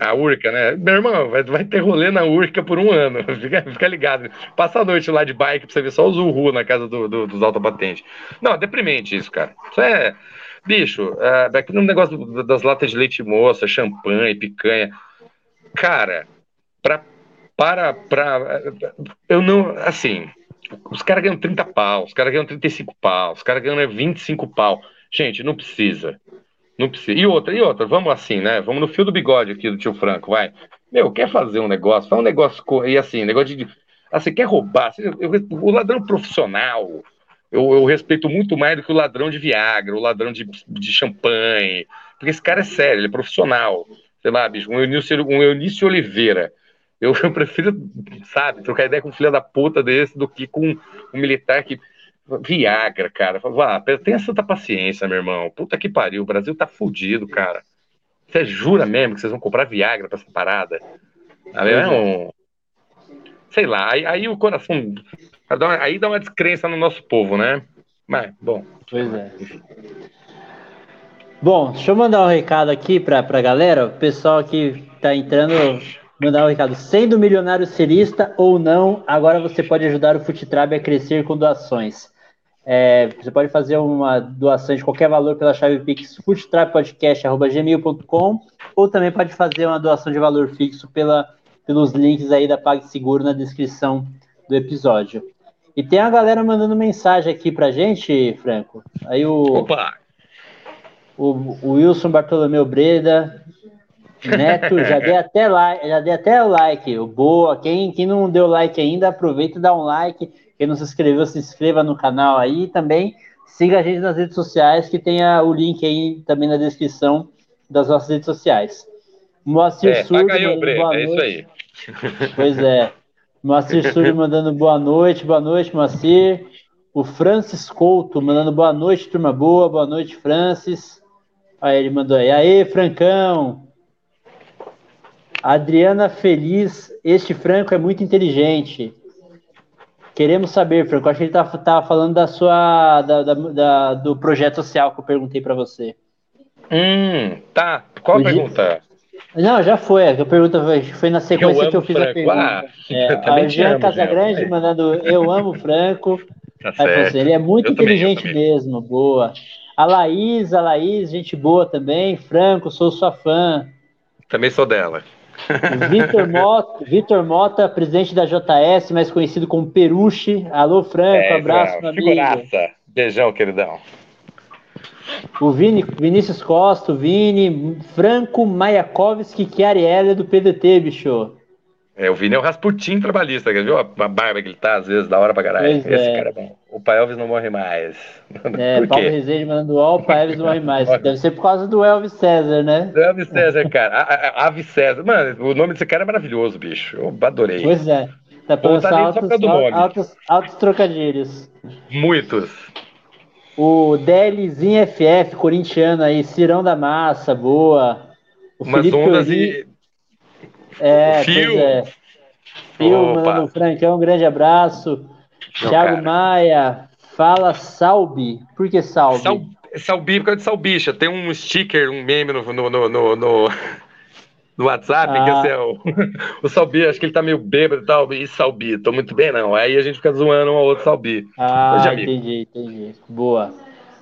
A Urca, né? Meu irmão, vai, vai ter rolê na Urca por um ano. (laughs) Fica, fica ligado. Passa a noite lá de bike pra você ver só os Uhu na casa do, do, dos alta patente. Não, é deprimente isso, cara. Isso é. Bicho, é, daqui no negócio das latas de leite moça, champanhe, picanha. Cara, pra, para, pra. Eu não. Assim, os caras ganham 30 pau, os caras ganham 35 pau, os caras ganham 25 pau. Gente, não precisa. Não precisa. E outra, e outra, vamos assim, né? Vamos no fio do bigode aqui do tio Franco, vai. Meu, quer fazer um negócio, faz um negócio, e assim, negócio de. Assim, quer roubar? O ladrão profissional, eu, eu, respeito muito mais do que o ladrão de Viagra, o ladrão de, de champanhe, porque esse cara é sério, ele é profissional. Sei lá, bicho, um Eunício, um Eunício Oliveira. Eu, (laughs) eu prefiro, sabe, trocar ideia com um filho da puta desse do que com um militar que Viagra, cara. Vá, tenha santa paciência, meu irmão. Puta que pariu, o Brasil tá fudido, cara. Você jura mesmo que vocês vão comprar Viagra pra essa parada? É. sei lá, aí, aí o coração. Aí dá uma descrença no nosso povo, né? Mas, bom. Pois é. Bom, deixa eu mandar um recado aqui para a galera, o pessoal que está entrando, mandar um recado. Sendo milionário serista ou não, agora você pode ajudar o Futitrab a crescer com doações. É, você pode fazer uma doação de qualquer valor pela chave Pix futrapodcast.gmail.com ou também pode fazer uma doação de valor fixo pela, pelos links aí da PagSeguro na descrição do episódio. E tem a galera mandando mensagem aqui pra gente, Franco. Aí o. Opa! O, o Wilson Bartolomeu Breda, Neto, já dei até like, já dei até o like. Boa, quem, quem não deu like ainda, aproveita e dá um like. Quem não se inscreveu, se inscreva no canal aí. também siga a gente nas redes sociais, que tem a, o link aí também na descrição das nossas redes sociais. Moacir é, Surdo, aí, boa é noite. isso aí. (laughs) Pois é. Moacir Surdo mandando boa noite, boa noite, Moacir. O Francis Couto mandando boa noite, turma boa, boa noite, Francis. Aí ele mandou aí, aê, Francão. Adriana Feliz, este Franco é muito inteligente. Queremos saber, Franco. Acho que ele estava tá, falando da sua, da, da, da, do projeto social que eu perguntei para você. Hum, tá. Qual a pergunta? Não, já foi. A pergunta foi, foi na sequência eu que eu fiz Franco. a pergunta. Ah, (laughs) é, a Jean Casagrande mandando Eu amo Franco. Tá Aí, ele é muito eu inteligente também, mesmo, boa. A Laís, a Laís, gente boa também. Franco, sou sua fã. Também sou dela. Vitor (laughs) Mota, Vitor Mota, presidente da JS, mais conhecido como Peruche. Alô, Franco, é, abraço, meu amigo. Beijão, queridão. O Vini, Vinícius Costa, o Vini, Franco Mayakovski, que é Ariela do PDT, bicho. É, o Vini é o Rasputin trabalhista, viu a barba que ele tá, às vezes, da hora pra caralho. Pois Esse é. cara é bom. O Pai Elvis não morre mais. (laughs) É, Paulo Rezende mandando ó, o Pai Elvis não morre mais. Deve ser por causa do Elvis César, né? Do Elvis César, cara. A, Ave César. Mano, o nome desse cara é maravilhoso, bicho. Eu adorei. Pois é. Tá pensando altos, altos, altos trocadilhos. Muitos. O DLzinho FF, corintiano aí, Cirão da Massa, boa. O Umas Felipe ondas e é, Fio. É. Fio, mano, Francão, um grande abraço. Não, Thiago cara. Maia, fala Salbi. Por que Salbi? Sal, Salbi por causa de Salbicha. Tem um sticker, um meme no, no, no, no, no, no WhatsApp, ah. que assim, é o, (laughs) o Salbi, acho que ele tá meio bêbado e tal, e Salbi, tô muito bem não. Aí a gente fica zoando um ao outro Salbi. Ah, entendi, entendi. Boa.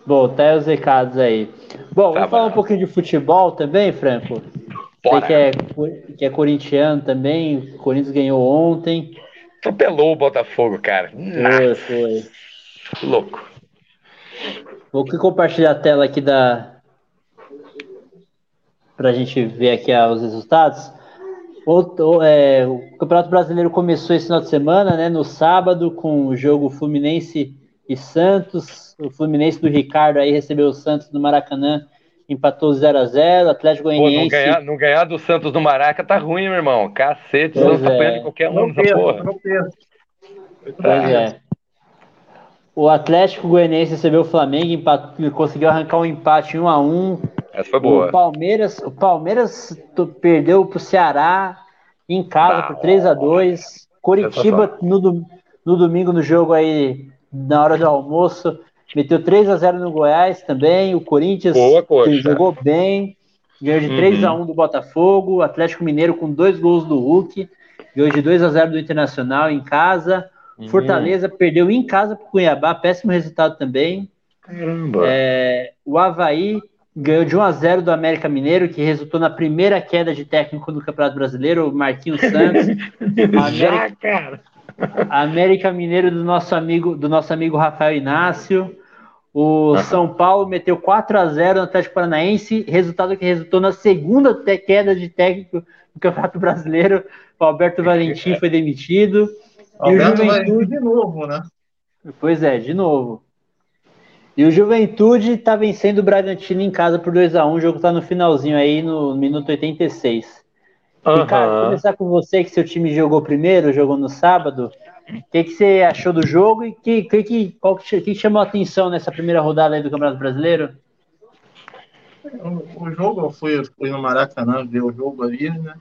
Bom, tá os recados aí. Bom, tá vamos falar um pouquinho de futebol também, Franco? Bora. Você que é, que é corintiano também, o Corinthians ganhou ontem. Atropelou o Botafogo, cara. Foi, foi. Louco. Vou compartilhar a tela aqui da. Pra gente ver aqui os resultados. O, é, o Campeonato Brasileiro começou esse final de semana, né? No sábado, com o jogo Fluminense e Santos. O Fluminense do Ricardo aí recebeu o Santos no Maracanã empatou 0x0, Atlético Goianiense... Pô, não ganhar, não ganhar do Santos do Maraca tá ruim, meu irmão. Cacete, pois não é. de qualquer um nessa porra. Não Pois é. O Atlético Goianiense recebeu o Flamengo, empatou, conseguiu arrancar um empate 1 a 1 Essa foi boa. O Palmeiras, o Palmeiras perdeu pro Ceará em casa por 3 a 2 Coritiba no, no domingo no jogo aí, na hora do almoço, Meteu 3 a 0 no Goiás também. O Corinthians Boa, jogou bem. Ganhou de uhum. 3 a 1 do Botafogo. O Atlético Mineiro com dois gols do Hulk. Ganhou de 2 a 0 do Internacional em casa. Uhum. Fortaleza perdeu em casa para o Cuiabá. Péssimo resultado também. Caramba. É, o Havaí ganhou de 1 a 0 do América Mineiro, que resultou na primeira queda de técnico no Campeonato Brasileiro, o Marquinhos Santos. (laughs) América, Já, cara. América Mineiro do nosso amigo, do nosso amigo Rafael Inácio. O São Paulo meteu 4 a 0 no Atlético Paranaense, resultado que resultou na segunda queda de técnico do Campeonato Brasileiro. O Alberto Valentim (laughs) foi demitido. Alberto e o Juventude de novo, né? Pois é, de novo. E o Juventude está vencendo o Bragantino em casa por 2 a 1 O jogo está no finalzinho aí, no minuto 86. Uhum. Ricardo, começar com você, que seu time jogou primeiro, jogou no sábado. O que, que você achou do jogo e que, que, que, qual que, que chamou a atenção nessa primeira rodada aí do Campeonato Brasileiro? O, o jogo, eu fui, fui no Maracanã ver o jogo ali, né?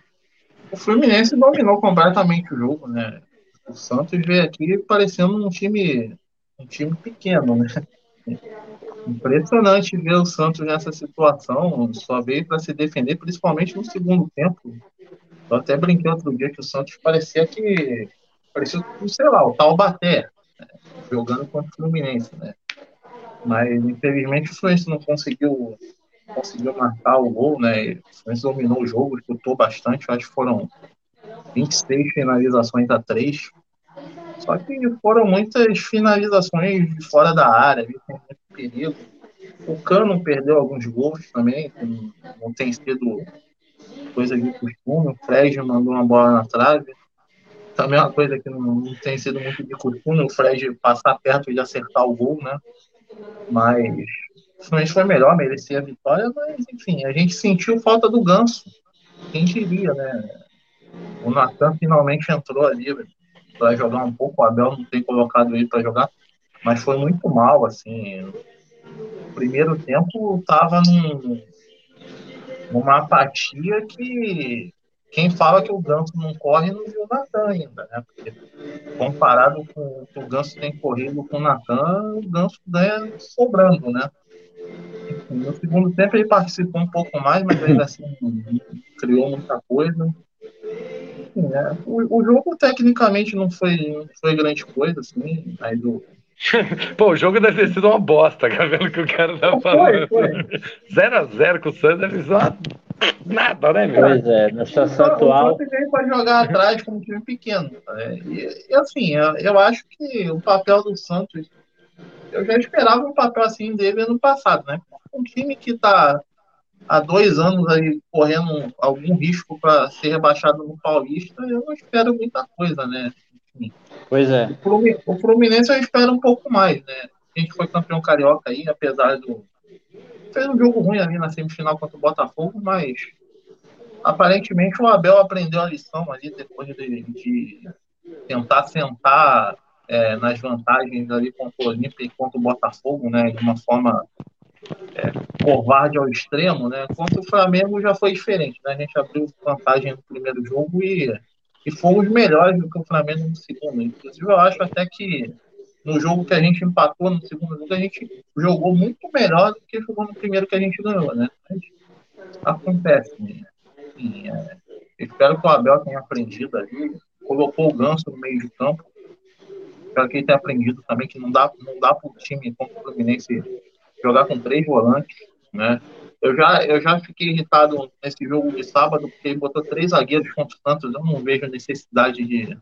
O Fluminense dominou completamente o jogo, né? O Santos veio aqui parecendo um time, um time pequeno, né? Impressionante ver o Santos nessa situação, só veio para se defender, principalmente no segundo tempo. Eu até brinquei outro dia que o Santos parecia que. parecia, sei lá, o Taubaté, né? jogando contra o Fluminense, né? Mas infelizmente o Fluminense não conseguiu conseguiu marcar o gol, né? O Fluminense dominou o jogo, disputou bastante, acho que foram 26 finalizações a 3. Só que foram muitas finalizações de fora da área, com muito perigo. O Cano perdeu alguns gols também, não tem sido coisa de costume. O Fred mandou uma bola na trave. Também é uma coisa que não, não tem sido muito de costume, o Fred passar perto de acertar o gol, né? Mas Fluminense foi melhor, merecia a vitória, mas enfim, a gente sentiu falta do Ganso. Quem diria, né? O Natan finalmente entrou ali para jogar um pouco, o Abel não tem colocado ele para jogar, mas foi muito mal, assim. O primeiro tempo tava num, numa apatia que quem fala que o Ganso não corre não viu o Natan ainda, né? Porque comparado com o que o Ganso tem corrido com o Natan, o Ganso ganha sobrando, né? No segundo tempo ele participou um pouco mais, mas ainda assim (coughs) criou muita coisa. Enfim, né? o, o, jogo tecnicamente não foi, não foi grande coisa, assim, mas o, (laughs) Pô, o jogo deve ter sido uma bosta, cara, vendo que o cara tá falando. 0x0 com o Santos deve ser uma... nada, né, meu? Pois é, na situação o, atual. O Santos veio para jogar atrás como um time pequeno. Né? E, e, assim, eu, eu acho que o papel do Santos. Eu já esperava um papel assim dele ano passado, né? Um time que está há dois anos aí correndo algum risco para ser rebaixado no Paulista, eu não espero muita coisa, né? Enfim. Pois é. O Fluminense eu espero um pouco mais, né? A gente foi campeão carioca aí, apesar do. Fez um jogo ruim ali na semifinal contra o Botafogo, mas aparentemente o Abel aprendeu a lição ali depois de, de tentar sentar é, nas vantagens ali contra o Olímpia e contra o Botafogo, né? De uma forma é, covarde ao extremo, né? Contra o Flamengo já foi diferente, né? A gente abriu vantagem no primeiro jogo e e fomos melhores do que o Flamengo no segundo. Inclusive, eu acho até que no jogo que a gente empatou no segundo jogo, a gente jogou muito melhor do que jogou no primeiro que a gente ganhou, né? Mas acontece, né? Enfim, é, espero que o Abel tenha aprendido ali, colocou o Ganso no meio de campo. Espero que ele tenha aprendido também que não dá, não dá para o time contra o Fluminense jogar com três volantes, né? Eu já, eu já fiquei irritado nesse jogo de sábado, porque ele botou três zagueiros contra o Santos. Eu não vejo necessidade de,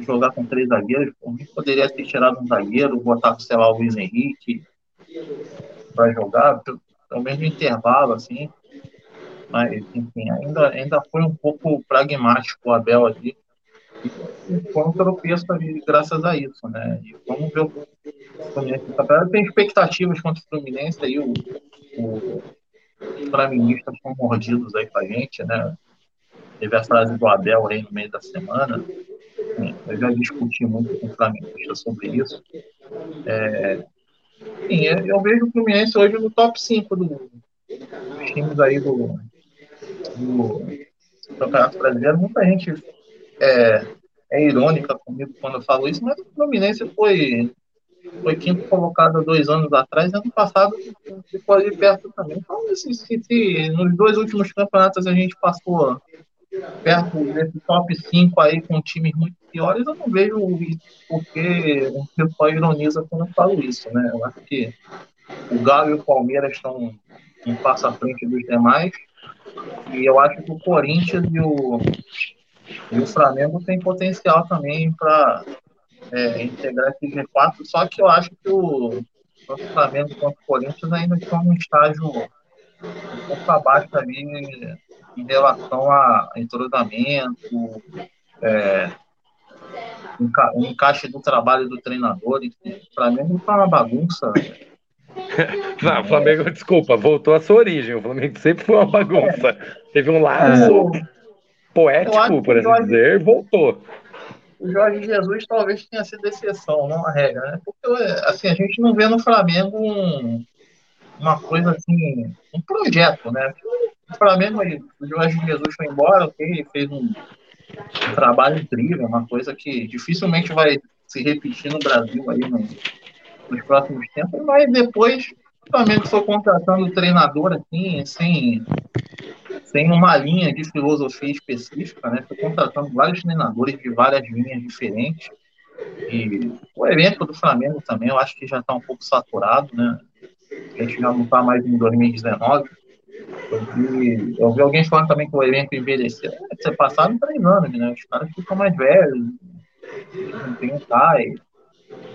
jogar com três zagueiros. Por poderia ter tirado um zagueiro, botar, sei lá, o Luiz Henrique para jogar, pelo, menos no intervalo, assim. Mas, enfim, ainda, ainda foi um pouco pragmático o Abel ali. Foi um tropeço ali, graças a isso, né? E vamos ver o Fluminense. Tem expectativas contra o Fluminense aí, o, o os flamenguistas estão mordidos aí com a gente, né? Teve a frase do Abel aí no meio da semana. eu já discuti muito com o flamenguista sobre isso. É, sim, eu vejo o Fluminense hoje no top 5 do, dos times aí do, do Campeonato Brasileiro. Muita gente é, é irônica comigo quando eu falo isso, mas o Fluminense foi foi quinto colocado dois anos atrás, ano passado ficou ali perto também. Então, se, se, se, nos dois últimos campeonatos a gente passou perto desse top 5 aí com times muito piores, eu não vejo porque o pessoal ironiza quando eu falo isso, né? Eu acho que o Galo e o Palmeiras estão um passo à frente dos demais, e eu acho que o Corinthians e o, e o Flamengo têm potencial também para é, integrar esse G4, só que eu acho que o, o Flamengo contra o Corinthians ainda estão num estágio um pouco abaixo ali em relação a entrosamento, é, o encaixe do trabalho do treinador. O Flamengo está uma bagunça. (laughs) Não, o Flamengo, desculpa, voltou à sua origem. O Flamengo sempre foi uma bagunça. É. Teve um laço é. Poético, por assim dizer, voltou o Jorge Jesus talvez tenha sido exceção, não a regra, né? Porque assim, a gente não vê no Flamengo um, uma coisa assim, um projeto, né? O Flamengo, o Jorge Jesus foi embora, ok, fez um, um trabalho incrível, uma coisa que dificilmente vai se repetir no Brasil aí no, nos próximos tempos, mas depois o Flamengo foi contratando treinador assim, sem, sem uma linha de filosofia específica, né? Foi contratando vários treinadores de várias linhas diferentes. E o elenco do Flamengo também, eu acho que já está um pouco saturado, né? A gente já não está mais em 2019. Eu vi, eu vi alguém falando também que o elenco envelheceu. É, você passaram três anos, né? Os caras ficam mais velhos, não tem um pai.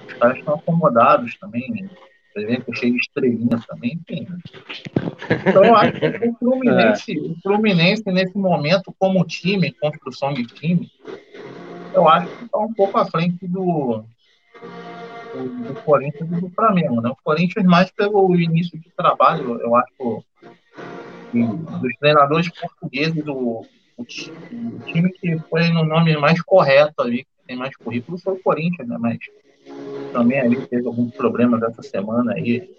Os caras estão acomodados também. Né? O elenco cheio de estrelinhas também, enfim. Então eu acho que o Fluminense, é. o Fluminense, nesse momento, como time, construção de time, eu acho que está um pouco à frente do, do, do Corinthians e do Flamengo. Né? O Corinthians mais pelo início de trabalho, eu acho, dos treinadores portugueses, do, o, time que foi no nome mais correto ali, que tem mais currículo, foi o Corinthians, né? Mas também ali teve alguns problemas essa semana aí.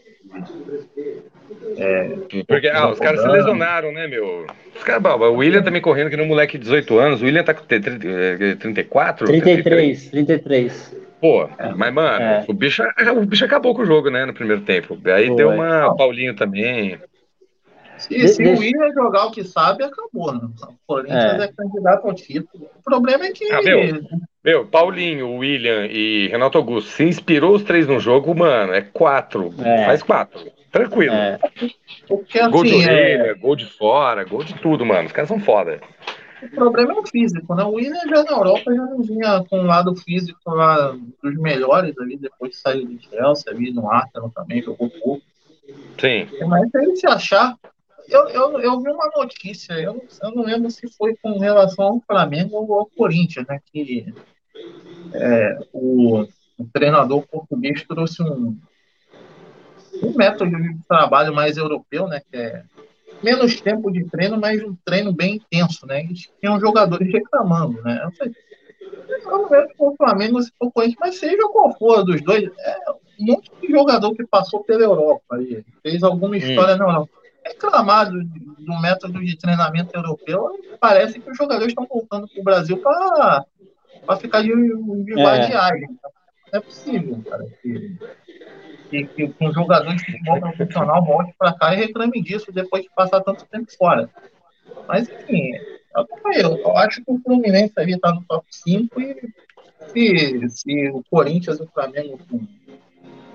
É, Porque ah, os caras se lesionaram, né, meu? Os cara, o William também correndo que no moleque de 18 anos. O William tá com 34? 33, 33. Pô, é, mas, mano, é. o, bicho, (laughs) o bicho acabou com o jogo, né, no primeiro tempo. Aí Foi. deu uma. Paulinho também. Se, se o William jogar o que sabe, acabou. Né? O Corinthians é. é candidato ao título. O problema é que. Ah, meu, meu, Paulinho, William e Renato Augusto, se inspirou os três no jogo, mano, é quatro. É. Faz quatro. Tranquilo. É. Porque, assim, gol de assim, orelha, é... gol de fora, gol de tudo, mano. Os caras são foda. O problema é o físico, né? O William já na Europa já não vinha com um lado físico lá dos melhores ali, depois de sair do Chelsea, ali no Arsenal também, jogou pouco. Sim. Mas se ele se achar, eu, eu, eu vi uma notícia, eu, eu não lembro se foi com relação ao Flamengo ou ao Corinthians, né? Que é, o, o, treinador português trouxe um, um método de trabalho mais europeu, né? Que é menos tempo de treino, mas um treino bem intenso, né? E tinham jogadores reclamando, né? Eu falei, eu não lembro se foi o Flamengo se for Corinthians, mas seja qual for dos dois, é, um monte de jogador que passou pela Europa aí, fez alguma história hum. na Europa reclamar do, do, método de treinamento europeu, parece que os jogadores estão voltando para o Brasil para ficar de, de é. viagem. Não é possível, cara, que, que, que um jogador de futebol profissional volte para cá e reclame disso depois de passar tanto tempo fora. Mas, enfim, eu, eu acho que o Fluminense ali está no top 5 e se, se o Corinthians e o Flamengo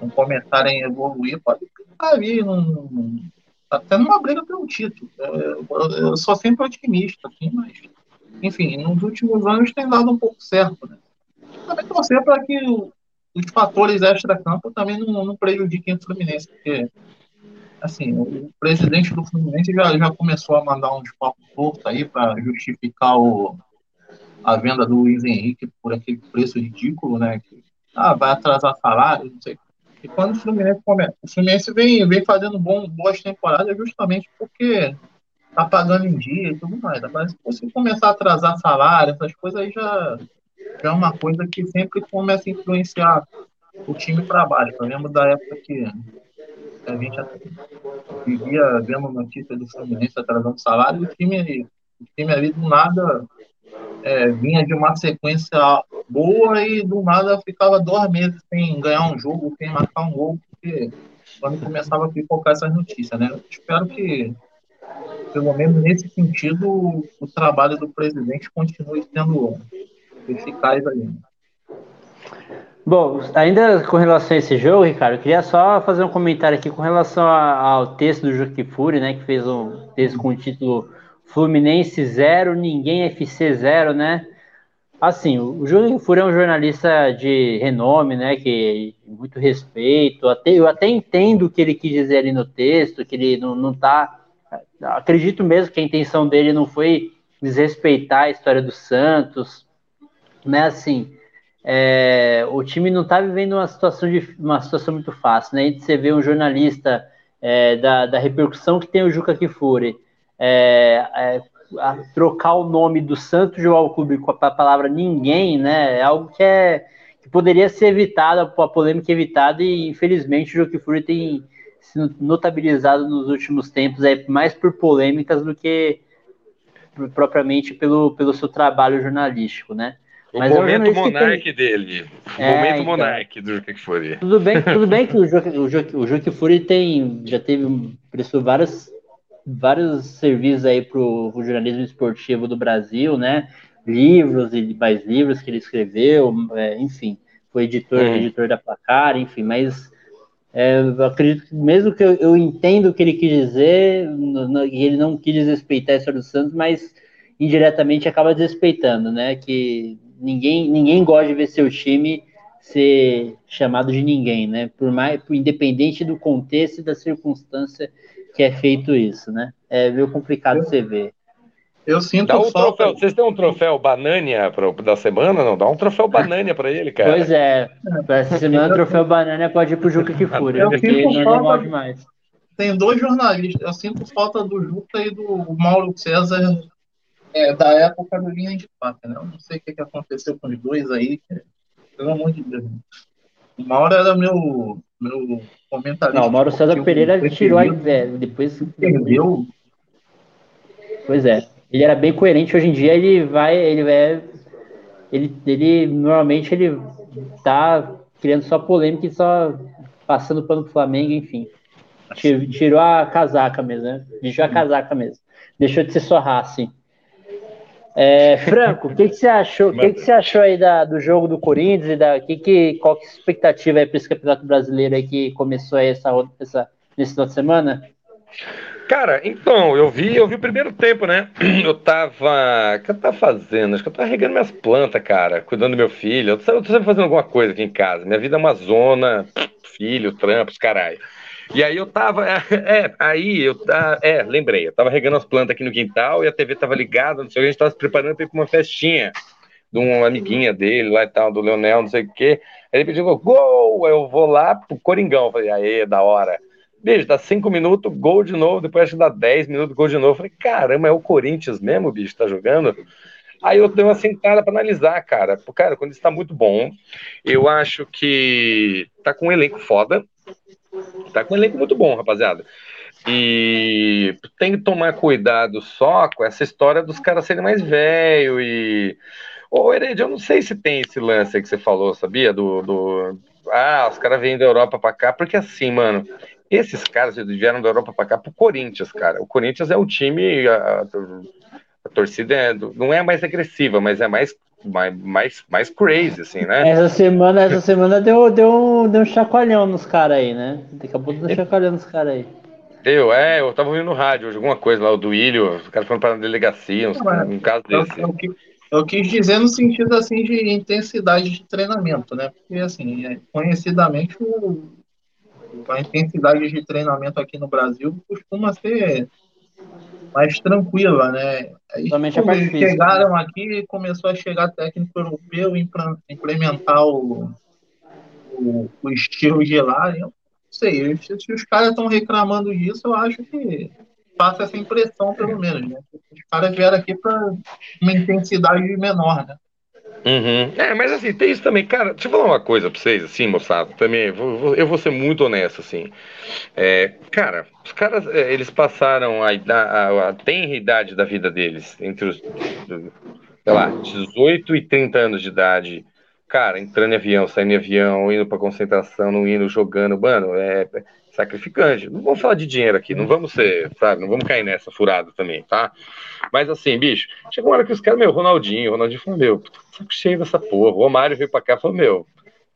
não começarem a evoluir, pode ficar ali num, até numa briga pelo título. Eu, eu, sou sempre otimista, assim, mas, enfim, nos últimos anos tem dado um pouco certo. Né? Também torcer para que os fatores extra-campo também não, não prejudiquem o Fluminense, porque, assim, o presidente do Fluminense já, já começou a mandar uns papos tortos aí para justificar o, a venda do Luiz Henrique por aquele preço ridículo, né? Que, ah, vai atrasar salário, não sei e quando o Fluminense começa, o Fluminense vem, vem fazendo bom, boas temporadas justamente porque tá pagando em dia e tudo mais. Mas se você começar a atrasar salário, essas coisas aí já, já é uma coisa que sempre começa a influenciar o time para baixo. Eu lembro da época que a gente vivia vendo notícias do Fluminense atrasando salário, e o time, o time ali do nada é, vinha de uma sequência boa e do nada ficava dois meses sem ganhar um jogo, sem marcar um gol, porque quando começava a pipocar essas notícias, né? Espero que, pelo menos nesse sentido, o trabalho do presidente continue sendo eficaz aí. Bom, ainda com relação a esse jogo, Ricardo, eu queria só fazer um comentário aqui com relação ao texto do Joaquim Fury, né, que fez um texto com o título Fluminense 0, ninguém FC 0, né? Assim, o Júlio Fura é um jornalista de renome, né? Que muito respeito. Até, eu até entendo o que ele quis dizer ali no texto, que ele não, não tá. Acredito mesmo que a intenção dele não foi desrespeitar a história do Santos, né? Assim, é, o time não está vivendo uma situação, de, uma situação muito fácil, né? E você vê um jornalista é, da, da repercussão que tem o Juca Kifuri é, é, trocar o nome do Santos Futebol Clube com a palavra ninguém, né? É algo que, é, que poderia ser evitado, a polêmica evitada, e infelizmente o Joaquim Fúria tem se notabilizado nos últimos tempos aí, mais por polêmicas do que propriamente pelo, pelo seu trabalho jornalístico, né? O Mas momento é monarque tem... dele. O é, momento então, monarque do Juque Fury. Tudo bem, tudo bem que o Juque, o Juque, o Juque Fury tem, já teve, prestou vários, vários serviços aí para o jornalismo esportivo do Brasil, né? Livros e mais livros que ele escreveu, é, enfim, foi editor, hum. editor da Placar, enfim, mas é, acredito que mesmo que eu, eu entendo o que ele quis dizer, e ele não quis desrespeitar a história do Santos, mas indiretamente acaba desrespeitando, né? Que ninguém, ninguém gosta de ver seu time ser chamado de ninguém, né? Por mais, por, independente do contexto e da circunstância que é feito isso, né? É meio complicado você ver. Eu sinto Dá um falta... troféu. Vocês têm um troféu Banânia da semana, não? Dá um troféu Banânia para ele, cara. Pois é. Essa semana o troféu Banânia pode ir pro Juca que. Eu demais. Tem dois jornalistas. Eu sinto falta do Juca e do Mauro César é, da época do Linha de Faca, né? Eu não sei o que, que aconteceu com os dois aí, pelo amor de Deus. O Mauro era meu, meu comentarista. Não, o Mauro César Pereira tirou a ideia, depois. Perdeu. Pois é. Ele era bem coerente, hoje em dia ele vai, ele é. Ele, ele normalmente ele tá criando só polêmica e só passando pano pro Flamengo, enfim. Tirou a casaca mesmo, né? Deixou a casaca mesmo. Deixou de ser só Racing. É, Franco, o que, que você achou? O que, que você achou aí da, do jogo do Corinthians e da que, que qual que é a expectativa aí para esse campeonato brasileiro aí que começou aí essa, essa nesse final de semana? Cara, então, eu vi, eu vi o primeiro tempo, né? Eu tava. O que eu tava fazendo? Acho que eu tava regando minhas plantas, cara, cuidando do meu filho. Eu tô, eu tô sempre fazendo alguma coisa aqui em casa. Minha vida é uma zona, filho, trampos, caralho. E aí eu tava, é, (laughs) é aí eu é, lembrei, eu tava regando as plantas aqui no quintal e a TV tava ligada, não sei o que, a gente tava se preparando para ir pra uma festinha de uma amiguinha dele lá e tal, do Leonel, não sei o que. Aí ele pediu gol, eu vou lá pro Coringão, falei, aí, da hora. Bicho, dá cinco minutos, gol de novo, depois acho que dá dez minutos, gol de novo. Falei, caramba, é o Corinthians mesmo, bicho, tá jogando? Aí eu dei uma sentada para analisar, cara. Cara, quando está muito bom, eu acho que tá com um elenco foda, Tá com um elenco muito bom, rapaziada. E tem que tomar cuidado só com essa história dos caras serem mais velhos e. Ô, Hered, eu não sei se tem esse lance aí que você falou, sabia? Do. do... Ah, os caras vêm da Europa pra cá, porque assim, mano, esses caras vieram da Europa pra cá pro Corinthians, cara. O Corinthians é o time. A, a torcida é, não é mais agressiva, mas é mais mais, mais, mais crazy, assim, né? Essa semana, essa semana deu, deu, deu um chacoalhão nos caras aí, né? Daqui a pouco deu um chacoalhão nos caras aí. Deu, é, eu tava ouvindo no rádio hoje, alguma coisa lá, o do Ilho, os caras foram para a delegacia, uns, um caso desse. Eu, eu, eu, quis dizer no sentido, assim, de intensidade de treinamento, né? Porque, assim, é, conhecidamente, o, a intensidade de treinamento aqui no Brasil costuma ser mais tranquila, né? Aí, chegaram né? aqui, começou a chegar técnico europeu e implementar o, o, o, estilo de lá. Eu não sei, se, se os caras estão reclamando disso, eu acho que passa essa impressão, pelo menos, né? Os caras vieram aqui para uma intensidade menor, né? Uhum. É, mas assim, tem isso também, cara. Deixa eu falar uma coisa pra vocês, assim, moçada. Também, eu vou ser muito honesto, assim. É, cara, os caras, é, eles passaram a, a, a tenra idade da vida deles, entre os, sei lá, 18 e 30 anos de idade. Cara, entrando em avião, saindo em avião, indo pra concentração, não indo, jogando, mano, é, sacrificante. Não vamos falar de dinheiro aqui, não vamos ser, sabe, não vamos cair nessa furada também, tá? Mas assim, bicho, chegou uma hora que os caras, meu, Ronaldinho, Ronaldinho falou, meu, saco cheio dessa porra. O Romário veio pra cá e falou, meu,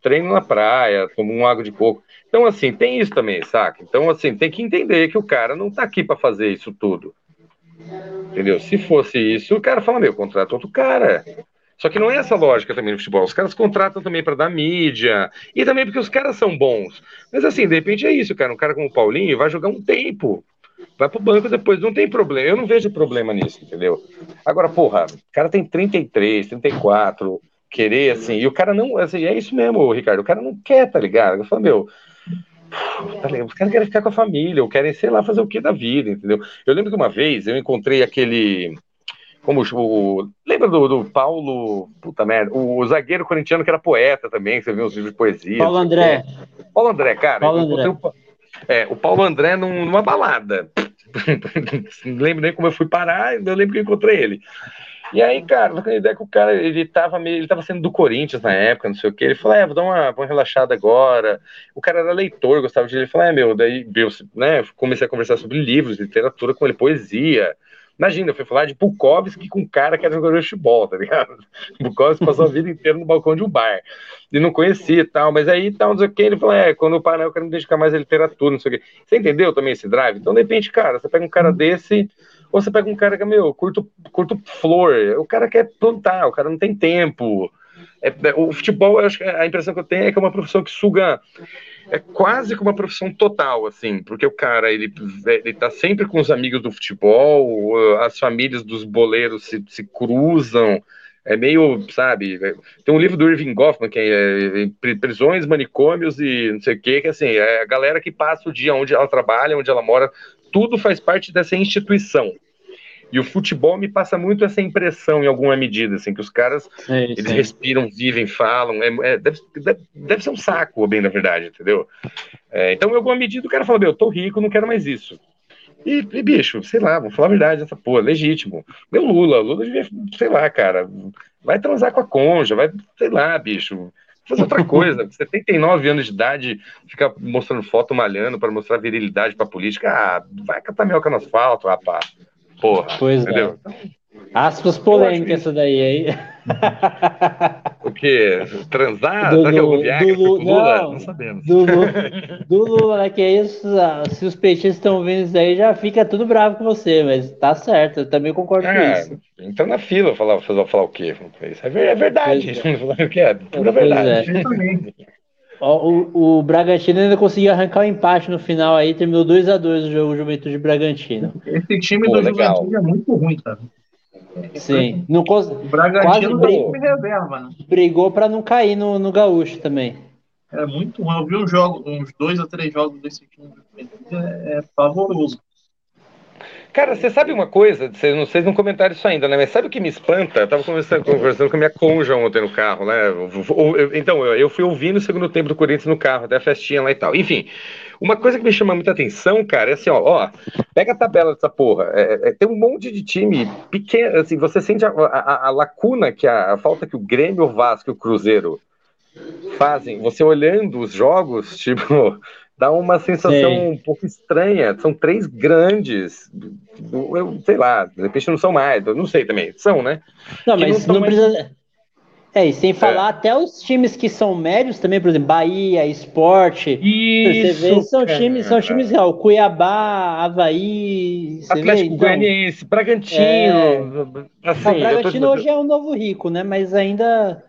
treino na praia, toma um água de coco. Então, assim, tem isso também, saca? Então, assim, tem que entender que o cara não tá aqui para fazer isso tudo. Entendeu? Se fosse isso, o cara fala, meu, contrata outro cara. Só que não é essa lógica também no futebol. Os caras contratam também para dar mídia e também porque os caras são bons. Mas assim, de repente é isso, cara. Um cara como o Paulinho vai jogar um tempo. Vai pro banco depois, não tem problema. Eu não vejo problema nisso, entendeu? Agora, porra, o cara tem 33, 34, querer assim, e o cara não, assim, é isso mesmo, Ricardo, o cara não quer, tá ligado? Eu falo, meu, tá os caras querem ficar com a família, ou querem, sei lá, fazer o que da vida, entendeu? Eu lembro que uma vez eu encontrei aquele como o. Lembra do, do Paulo. Puta merda. O, zagueiro corintiano que era poeta também, você viu uns livros de poesia. Paulo André. Paulo André, cara. Paulo André. O, é, o Paulo André num, numa balada. (laughs) não lembro nem como eu fui parar, eu lembro que eu encontrei ele. E aí, cara, trocando ideia com o cara, ele tava meio, ele tava sendo do Corinthians na época, não sei o que. Ele falou, é, vou dar uma, uma relaxada agora. O cara era leitor, gostava de ler. Ele falou, é, meu, daí, eu, né, comecei a conversar sobre livros, literatura com ele, poesia. Imagina, eu fui falar de Bukowski com um cara que era jogador de futebol, tá ligado? (laughs) Bukowski passou a vida inteira no balcão de um bar. E não conhecia e tal, mas aí tal, não sei o que. Ele falou: é, quando eu parar, eu quero me dedicar mais à literatura, não sei o que. Você entendeu também esse drive? Então, de repente, cara, você pega um cara desse, ou você pega um cara que, meu, curto, curto flor, o cara quer plantar, o cara não tem tempo. É, é o futebol, a impressão que eu tenho é que é uma profissão que suga é quase que uma profissão total, assim, porque o cara, ele, ele tá sempre com os amigos do futebol, as famílias dos boleiros se, se cruzam, é meio, sabe, é, tem um livro do Irving Goffman, que é, é Prisões, Manicômios e não sei o que, que assim, é a galera que passa o dia onde ela trabalha, onde ela mora, tudo faz parte dessa instituição. E o futebol me passa muito essa impressão, em alguma medida, assim, que os caras, sim, eles sim. respiram, vivem, falam, é, é deve, deve, deve, ser um saco, bem na verdade, entendeu? É, então, em alguma medida, o cara fala, meu, eu tô rico, não quero mais isso. E, e, bicho, sei lá, vou falar a verdade, essa porra, legítimo. Meu Lula, Lula devia, sei lá, cara, vai transar com a conja, vai, sei lá, bicho, fazer outra (laughs) coisa. 79 anos de idade, ficar mostrando foto malhando para mostrar virilidade pra política. Ah, vai catar minhoca no asfalto, rapaz. Porra. Pois é. entendeu? é. Aspas polêmicas essa daí, aí. (laughs) O quê? Transar? Do, Será que é Viagra do, Lula? Não, não sabemos. Do, do Lula, né? Que é isso, se os peixes estão vendo isso aí, já fica tudo bravo com você, mas tá certo, eu também concordo é, com isso. Então na fila, falar, falar, falar o quê? Isso é, é verdade. É. (laughs) o que é? Pura verdade. É. O, o Bragantino ainda conseguiu arrancar o um empate no final aí, terminou 2 a 2 o jogo Juventude Bragantino. Esse time Pô, do legal. Juventude é muito ruim, cara. Sim, não cons... o Bragantino brigou, reserva, né? brigou para não cair no, no Gaúcho também. É muito ruim. Eu vi um jogo, uns dois ou três jogos desse time do Juventude, é, é pavoroso. Cara, você sabe uma coisa? Vocês não, vocês não comentaram isso ainda, né? Mas sabe o que me espanta? Eu tava conversando, conversando com a minha conja ontem no carro, né? Então, eu fui ouvindo o segundo tempo do Corinthians no carro, até a festinha lá e tal. Enfim, uma coisa que me chama muita atenção, cara, é assim, ó, ó pega a tabela dessa porra. É, é, é tem um monte de time pequeno, assim, você sente a, a, a lacuna, que a, a, falta que o Grêmio, o Vasco e o Cruzeiro fazem. Você olhando os jogos, (laughs) tipo, dá uma sensação Sim. um pouco estranha. São três grandes, eu sei lá, de repente não são mais, eu não sei também. São, né? Não, que mas não, não precisa. Mais... É, e sem falar é. até os times que são médios também, por exemplo, Bahia, Esporte. Isso, vê, são cara. times, são times real. Cuiabá, Havaí. Atlético então, Goianiense, Bragantino. É... Assim, o Bragantino tô... hoje é um novo rico, né? Mas ainda.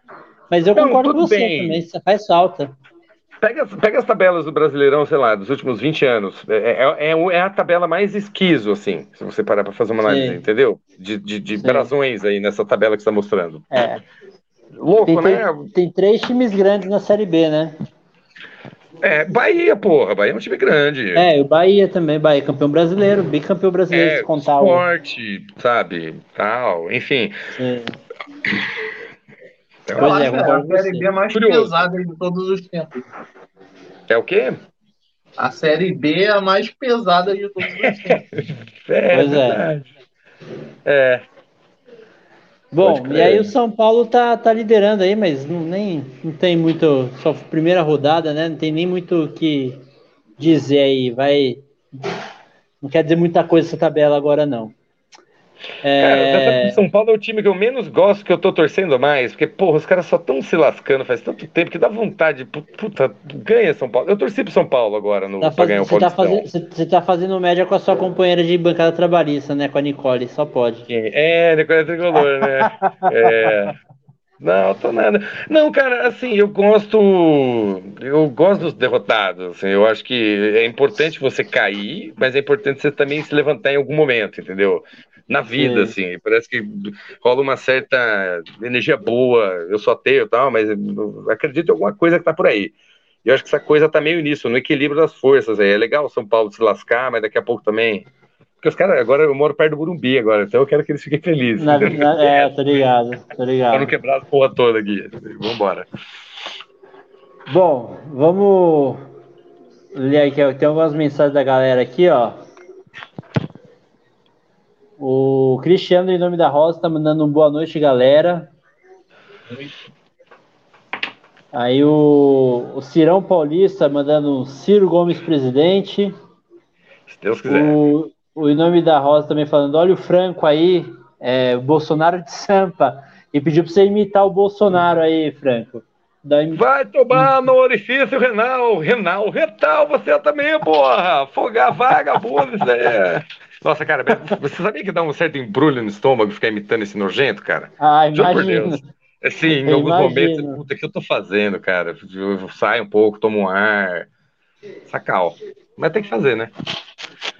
Mas eu não, concordo com você bem. também, isso faz falta. Pega, pega as tabelas do Brasileirão, sei lá, dos últimos 20 anos. É, é, é, é a tabela mais esquiso, assim, se você parar para fazer uma análise, Sim. entendeu? De, de, de brasões aí nessa tabela que você está mostrando. É. Louco, tem, né? Tem, tem, três times grandes na Série B, né? É, Bahia, porra. Bahia é um time grande. É, o Bahia também. Bahia, campeão brasileiro, bicampeão brasileiro, é, se contar. Esporte, o... sabe? Tal, enfim. Sim. Eu pois é, é a Série B mais Curioso. pesada de todos os tempos. É o quê? A Série B é a mais pesada de todos os (laughs) tempos. é, pois é. É. Bom, e aí o São Paulo tá, tá liderando aí, mas não, nem, não tem muito. Só primeira rodada, né? Não tem nem muito o que dizer aí. Vai. Não quer dizer muita coisa essa tabela agora, não. É... Cara, São Paulo é o time que eu menos gosto, que eu tô torcendo mais, porque, porra, os caras só estão se lascando faz tanto tempo que dá vontade. Puta, ganha São Paulo. Eu torci pro São Paulo agora no, tá faz... ganhar o você tá, fazendo, você tá fazendo média com a sua companheira de bancada trabalhista, né? Com a Nicole, só pode. É, Nicole é tricolor, né? (laughs) é. Não, tô nada. Não, cara, assim, eu gosto. Eu gosto dos derrotados. Assim, eu acho que é importante você cair, mas é importante você também se levantar em algum momento, entendeu? na vida, Sim. assim. Parece que rola uma certa energia boa. Eu só tenho tal, mas acredito em alguma coisa que tá por aí. E eu acho que essa coisa tá meio nisso, no equilíbrio das forças. Aí. É legal o São Paulo se lascar, mas daqui a pouco também. Porque os caras, agora eu moro perto do Burumbi agora, então eu quero que eles fiquem felizes. Na, (laughs) na, é, tô ligado, tô ligado. Pra não quebrar a porra toda aqui. Vambora. Bom, vamos ler aqui. Tem algumas mensagens da galera aqui, ó. O Cristiano, em nome da Rosa, tá mandando um boa noite, galera. Aí o, o Cirão Paulista mandando um Ciro Gomes presidente. Se Deus quiser. O, o nome da Rosa também falando: olha o Franco aí, é, Bolsonaro de Sampa. E pediu pra você imitar o Bolsonaro aí, Franco. Daí... Vai tomar no orifício renal, renal, retal, você também, porra! Fogar vagabundo, isso é. Nossa, cara, você sabia que dá um certo embrulho no estômago ficar imitando esse nojento, cara? Ah, imagina. Assim, em alguns momentos, puta, o que eu tô fazendo, cara? Eu saio um pouco, tomo um ar. Sacal. Mas tem que fazer, né?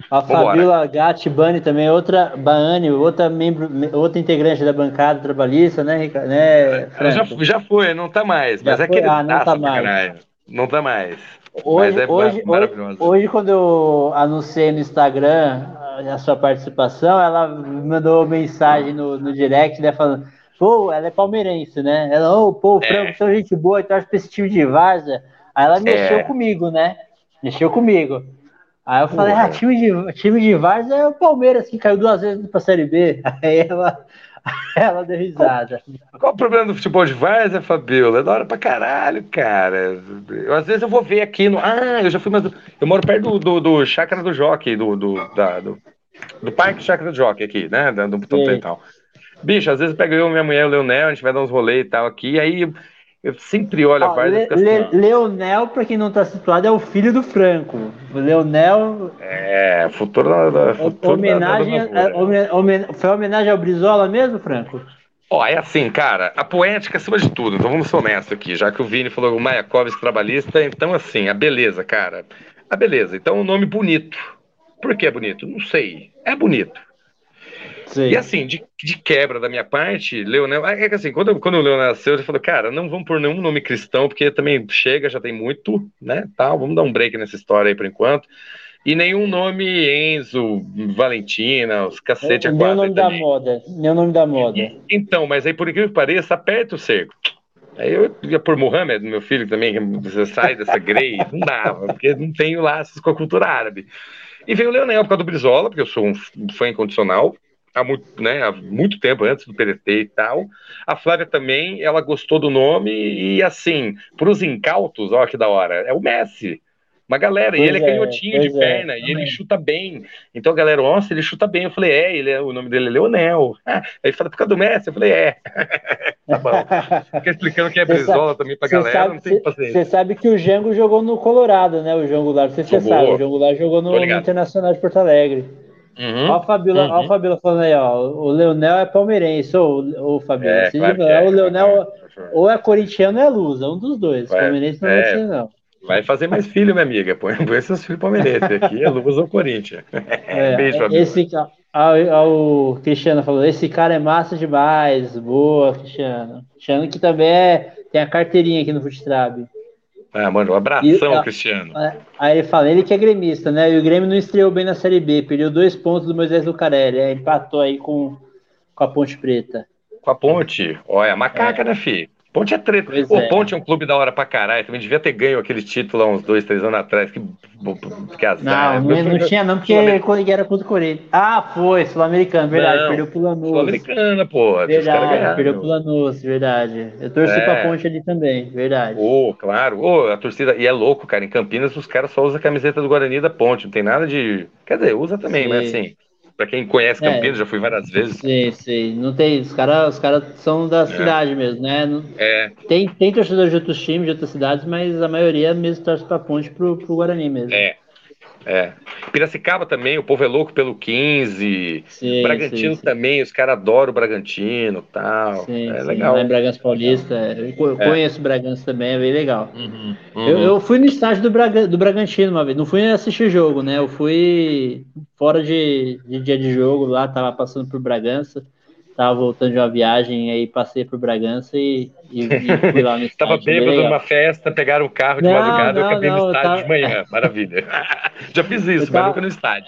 A. Fabiola Gatti Bani também, outra Bani, outra membro, outra integrante da bancada trabalhista, né, Ricardo? Né, já, já foi, não tá mais, mas já é foi? aquele ah, não tá mais. Caralho. Não tá mais. Hoje, é hoje, hoje, hoje, quando eu anunciei no Instagram a sua participação, ela me mandou mensagem no, no direct, né, falando, pô, ela é palmeirense, né? Ela, ô, oh, pô, o Franco, é. são gente boa, então acho que esse time de Varza. Aí ela mexeu é. comigo, né? Mexeu comigo. Aí eu falei, ah, time de, time de Varsa é o Palmeiras, que caiu duas vezes pra Série B. (laughs) Aí ela, ela deu risada. Qual, qual o problema do futebol de Varsa, Fabiola? É da hora pra caralho, cara. Eu, às vezes eu vou ver aqui no. Ah, eu já fui, mas eu moro perto do, do, do Chácara do Jockey, do, do, da, do, do Parque Chácara do Jockey aqui, né? Do Botão Central. Bicho, às vezes pego eu, minha mulher, o Leonel, a gente vai dar uns rolês e tal aqui, aí eu sempre olho a Varsa. Le, Le, Leonel, para quem não está situado, é o filho do Franco. O Leonel. É, futuro da. futuro homenagem, da, da homen, foi homenagem ao Brizola mesmo, Franco? Ó, é assim, cara, a poética acima de tudo. Então vamos ser honestos aqui, já que o Vini falou o Mayakovsky trabalhista, então assim, a beleza, cara. A beleza. Então um nome bonito. Por que é bonito? Não sei. É bonito. Sim. E assim, de, de, quebra da minha parte, Leonel. É que assim, quando, quando o Leonel nasceu, ele falou, cara, não vamos por nenhum nome cristão, porque também chega, já tem muito, né? Tal, vamos dar um break nessa história aí por enquanto. E nenhum nome Enzo, Valentina, os cacete a quatro. nome da moda. Meu nome da moda. Então, mas aí, por incrível que pareça, aperta o cerco. Aí eu ia por Mohamed, meu filho também, que sai dessa grey, não dava, porque não tenho laços com a cultura árabe. E veio o Leonel por causa do Brizola, porque eu sou um fã incondicional, há muito, né, há muito tempo antes do PDT e tal. A Flávia também, ela gostou do nome e assim, para os incautos, ó que da hora, é o Messi. Uma galera, pois e ele é, é canhotinho de é, perna, e ele chuta bem. Então a galera, nossa, ele chuta bem. Eu falei, é, ele é, o nome dele é Leonel. Ah, aí fala, por causa do Messi? Eu falei, é. (laughs) tá bom. Fica explicando que é Brizola também pra galera, sabe, não tem que fazer. Você sabe que o Jango jogou no Colorado, né? O Jango Goulart, você sabe, o Jango Goulart jogou no, no Internacional de Porto Alegre. Uhum, ó, a Fabíola, uhum. ó, a falando aí, ó. O Leonel é palmeirense, ou o Fabíola. É, claro é, o Leonel ou é corintiano ou é lusa, um dos dois. Vai, palmeirense não é, é não. Vai fazer mais filho, minha amiga. Põe, põe seus filhos palmeirenses. Aqui é lusa ou Corinthians. É, (laughs) Beijo, Fabíola. Esse, a, o Cristiano falou: esse cara é massa demais. Boa, Cristiano. Cristiano que também é, tem a carteirinha aqui no Futrab. Ah, mano, um abração, e, Cristiano. É, aí ele fala, ele que é gremista, né? E o Grêmio não estreou bem na Série B, perdeu dois pontos do Moisés Lucarelli, é, empatou aí com, com a Ponte Preta. Com a Ponte? Olha, macaca, é. né, filho? Ponte é treta. o é. Ponte é um clube da hora pra caralho. Também devia ter ganho aquele título há uns dois, três anos atrás. Que, que azar. Não, não, não tinha não, porque era contra o Corinthians. Ah, foi, Sul-Americano, verdade. Não, perdeu pro Lanús. Sul-Americana, porra. Verdade, perdeu pro Lanús, verdade. Eu torci é. pra Ponte ali também, verdade. Ô, oh, claro. Ô, oh, a torcida... E é louco, cara. Em Campinas, os caras só usam a camiseta do Guarani da Ponte. Não tem nada de... Quer dizer, usa também, Sim. mas assim... Pra quem conhece é. Campinas, é, já fui várias vezes. Sim, sim. Não tem. Os caras os cara são da é. cidade mesmo, né? Não, é. Tem, tem torcedores de outros times, de outras cidades, mas a maioria mesmo torce pra ponte pro, pro Guarani mesmo. É. É. Piracicaba também, o povo é louco pelo 15. Sim, Bragantino sim, também, os caras adoram o Bragantino tal. Sim, é legal. Lá em Bragança Paulista, eu é. conheço o Bragança também, é bem legal. Uhum, uhum. Eu, eu, fui no estádio do, Braga, do Bragantino uma vez, não fui assistir jogo, né? Eu fui fora de, de dia de jogo lá, tava passando por Bragança tava voltando de uma viagem, aí passei por Bragança e, e, e fui lá no (laughs) estádio. tava bêbado numa festa, pegaram o carro de não, madrugada e eu acabei não, no estádio tava... de manhã. (laughs) Maravilha. (laughs) Já fiz isso, tava... mas nunca no estádio.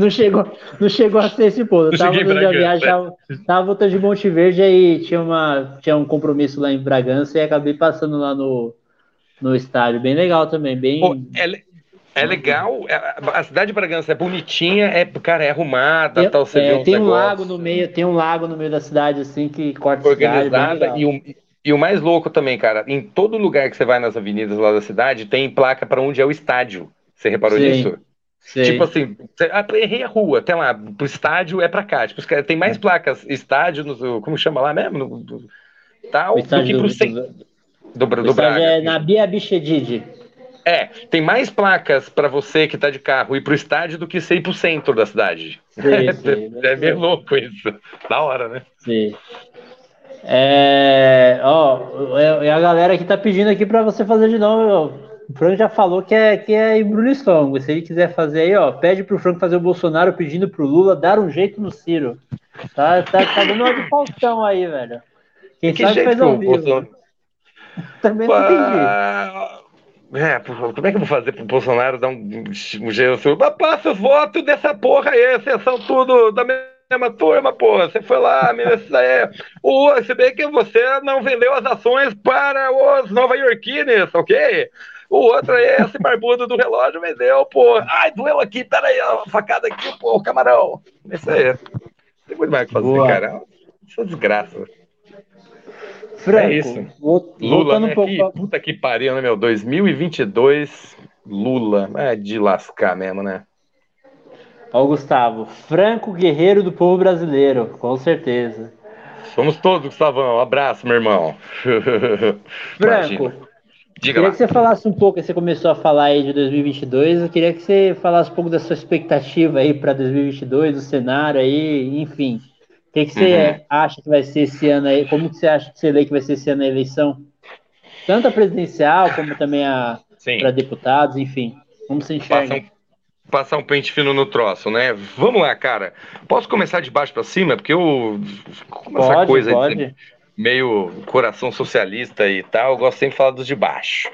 não, chegou, não chegou a ser esse ponto. Eu tava voltando de uma viagem, tava, tava voltando de Monte Verde, aí tinha, uma, tinha um compromisso lá em Bragança e acabei passando lá no, no estádio. Bem legal também, bem... Pô, é, É legal, é, a cidade de Bragança é bonitinha, é, cara, é arrumada, tem, tal, você é, tem um lago no meio, tem um lago no meio da cidade assim que corta organizada cidade, e, um, e o mais louco também, cara, em todo lugar que você vai nas avenidas lá da cidade tem placa para onde é o estádio. Você reparou Sim. nisso? Sei. Tipo assim, ah, errei a rua, até lá, pro estádio é pra cá. Tipo, tem mais placas estádio, no, como chama lá mesmo? No, do, tal, do que pro centro. Do, do, do Braga. É na Bia Bichedid. É, tem mais placas para você que tá de carro ir pro estádio do que você ir pro centro da cidade. Sim, (laughs) sim, é meio louco isso. Da hora, né? Sim. É, ó, é, é a galera que tá pedindo aqui para você fazer de novo. O Franco já falou que é, que é embrulho estômago. Se ele quiser fazer aí, ó, pede pro Franco fazer o Bolsonaro pedindo pro Lula dar um jeito no Ciro. Tá, tá, tá dando uma de Faustão aí, velho. Quem que sabe faz ao vivo. (laughs) Também não entendi. É, como é que eu vou fazer pro Bolsonaro dar um, um jeito? Passa os votos dessa porra aí, vocês são tudo da mesma turma, porra. Você foi lá, isso é. O, se bem que você não vendeu as ações para os nova-iorquines, ok? O outro aí, esse barbudo do relógio, vendeu, pô. Ai, doeu aqui, peraí, a facada aqui, pô, camarão. Isso aí. Tem muito mais o que fazer, Boa. cara. Isso é desgraça. Franco, é isso. Lula, né? Pouco... que, puta que pariu, né, meu? 2022, Lula. É de lascar mesmo, né? Ó, Gustavo. Franco, guerreiro do povo brasileiro, com certeza. Somos todos, Gustavão. Um abraço, meu irmão. (laughs) Franco, Diga queria lá. que você falasse um pouco, você começou a falar aí de 2022, eu queria que você falasse um pouco da sua expectativa aí para 2022, do cenário aí, enfim que, que você uhum. acha que vai ser esse ano aí? Como que você acha que você lê que vai ser esse ano a eleição? Tanto a presidencial como também a para deputados, enfim. Como você enxerga? Passar um, passar um pente fino no troço, né? Vamos lá, cara. Posso começar de baixo para cima? Porque eu. Como pode, essa coisa pode. meio coração socialista e tal, eu gosto sempre de falar dos de baixo.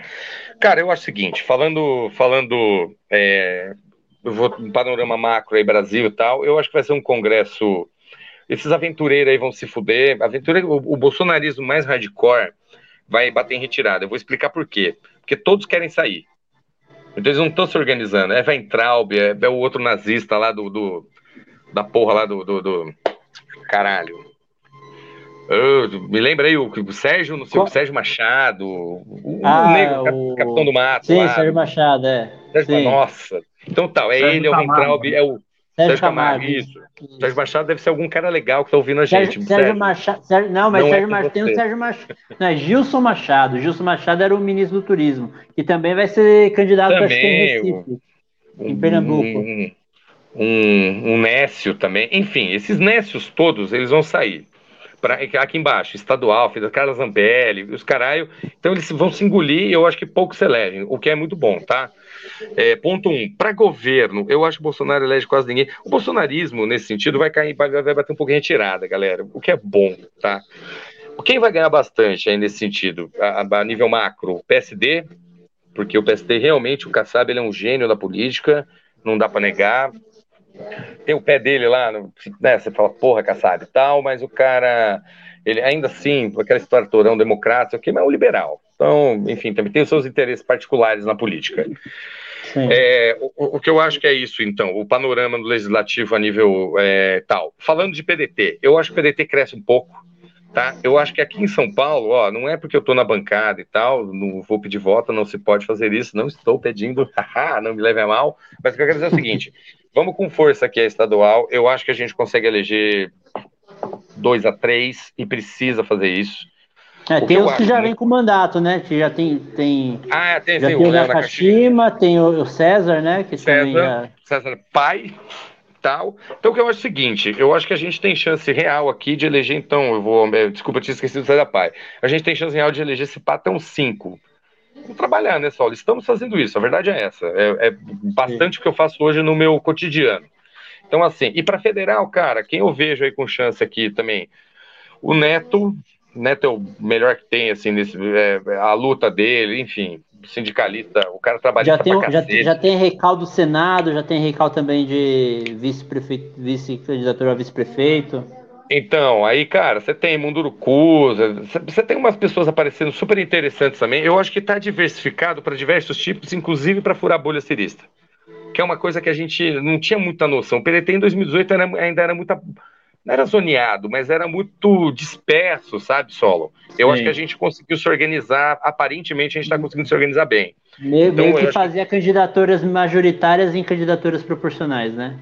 Cara, eu acho o seguinte, falando, falando é, eu vou um panorama macro aí, Brasil e tal, eu acho que vai ser um congresso esses aventureiros aí vão se fuder. Aventureiro, o, o bolsonarismo mais hardcore vai bater em retirada. Eu vou explicar por quê. Porque todos querem sair. Então eles não estão se organizando. É Weintraub, é, é, o outro nazista lá do, do da porra lá do, do, do caralho. Eu, me lembra aí o, o Sérgio, não sei, o Sérgio Machado, o, ah, o negro, o... capitão do mato. Sim, lá, Sérgio Machado, é. Sérgio, nossa. Então tal, é Sérgio ele, é o Weintraub, é o Sérgio, Sérgio Camargo, isso. Sérgio Machado deve ser algum cara legal que tá ouvindo a gente. Sérgio, Sérgio Machado. Sérgio, não, mas não Sérgio é Machado, tem o Sérgio Machado. Não, é Gilson Machado. Gilson Machado era o ministro do Turismo, que também vai ser candidato para em Recife, um, em Pernambuco. Um, um, um Nécio também. Enfim, esses Nécios todos, eles vão sair. Pra, aqui embaixo, estadual, fez a Carla Zambelli, os caralho. Então eles vão se engolir e eu acho que pouco se elegem, o que é muito bom, tá? É, ponto um, para governo, eu acho que o Bolsonaro elege quase ninguém. O bolsonarismo, nesse sentido, vai cair, vai, vai bater um em retirada, galera, o que é bom, tá? Quem vai ganhar bastante aí nesse sentido, a, a nível macro? O PSD, porque o PSD realmente, o Kassab, ele é um gênio da política, não dá para negar. Tem o pé dele lá, né, você fala, porra, Kassab e tal, mas o cara, ele ainda assim, aquela história torão democrata, o que, mas é um liberal. Então, enfim, também tem os seus interesses particulares na política. É, o, o, que eu acho que é isso, então, o panorama do legislativo a nível é, tal. Falando de PDT, eu acho que o PDT cresce um pouco, tá? Eu acho que aqui em São Paulo, ó, não é porque eu tô na bancada e tal, não vou pedir voto, não se pode fazer isso, não estou pedindo, (laughs) haha, não me leve a mal, mas o que eu quero dizer é o seguinte, (laughs) vamos com força aqui a estadual, eu acho que a gente consegue eleger dois a três e precisa fazer isso. É, tem os que já vem com mandato, né? Que já tem. tem ah, tem, já tem, tem o Nakashima, tem o César, né? Que César, já... César pai tal. Então, o que eu acho é o seguinte: eu acho que a gente tem chance real aqui de eleger, então, eu vou. Desculpa, eu tinha esquecido do César Pai. A gente tem chance real de eleger esse patão 5. Vamos trabalhar, né, Saulo? Estamos fazendo isso, a verdade é essa. É, é bastante o que eu faço hoje no meu cotidiano. Então, assim, e para federal, cara, quem eu vejo aí com chance aqui também? O Neto, Neto é o melhor que tem, assim, nesse, é, a luta dele, enfim, sindicalista, o cara trabalha já tem, já, já tem recaldo do Senado, já tem recaldo também de vice-candidatura vice a vice-prefeito. Então, aí, cara, você tem Munduruku, você tem umas pessoas aparecendo super interessantes também. Eu acho que está diversificado para diversos tipos, inclusive para furar bolha cirista. Que é uma coisa que a gente não tinha muita noção. O PDT em 2018 era, ainda era muita. Não era zoneado, mas era muito disperso, sabe, Solo? Eu Sim. acho que a gente conseguiu se organizar, aparentemente a gente está conseguindo se organizar bem. Meio, então, meio que fazia que... candidaturas majoritárias em candidaturas proporcionais, né?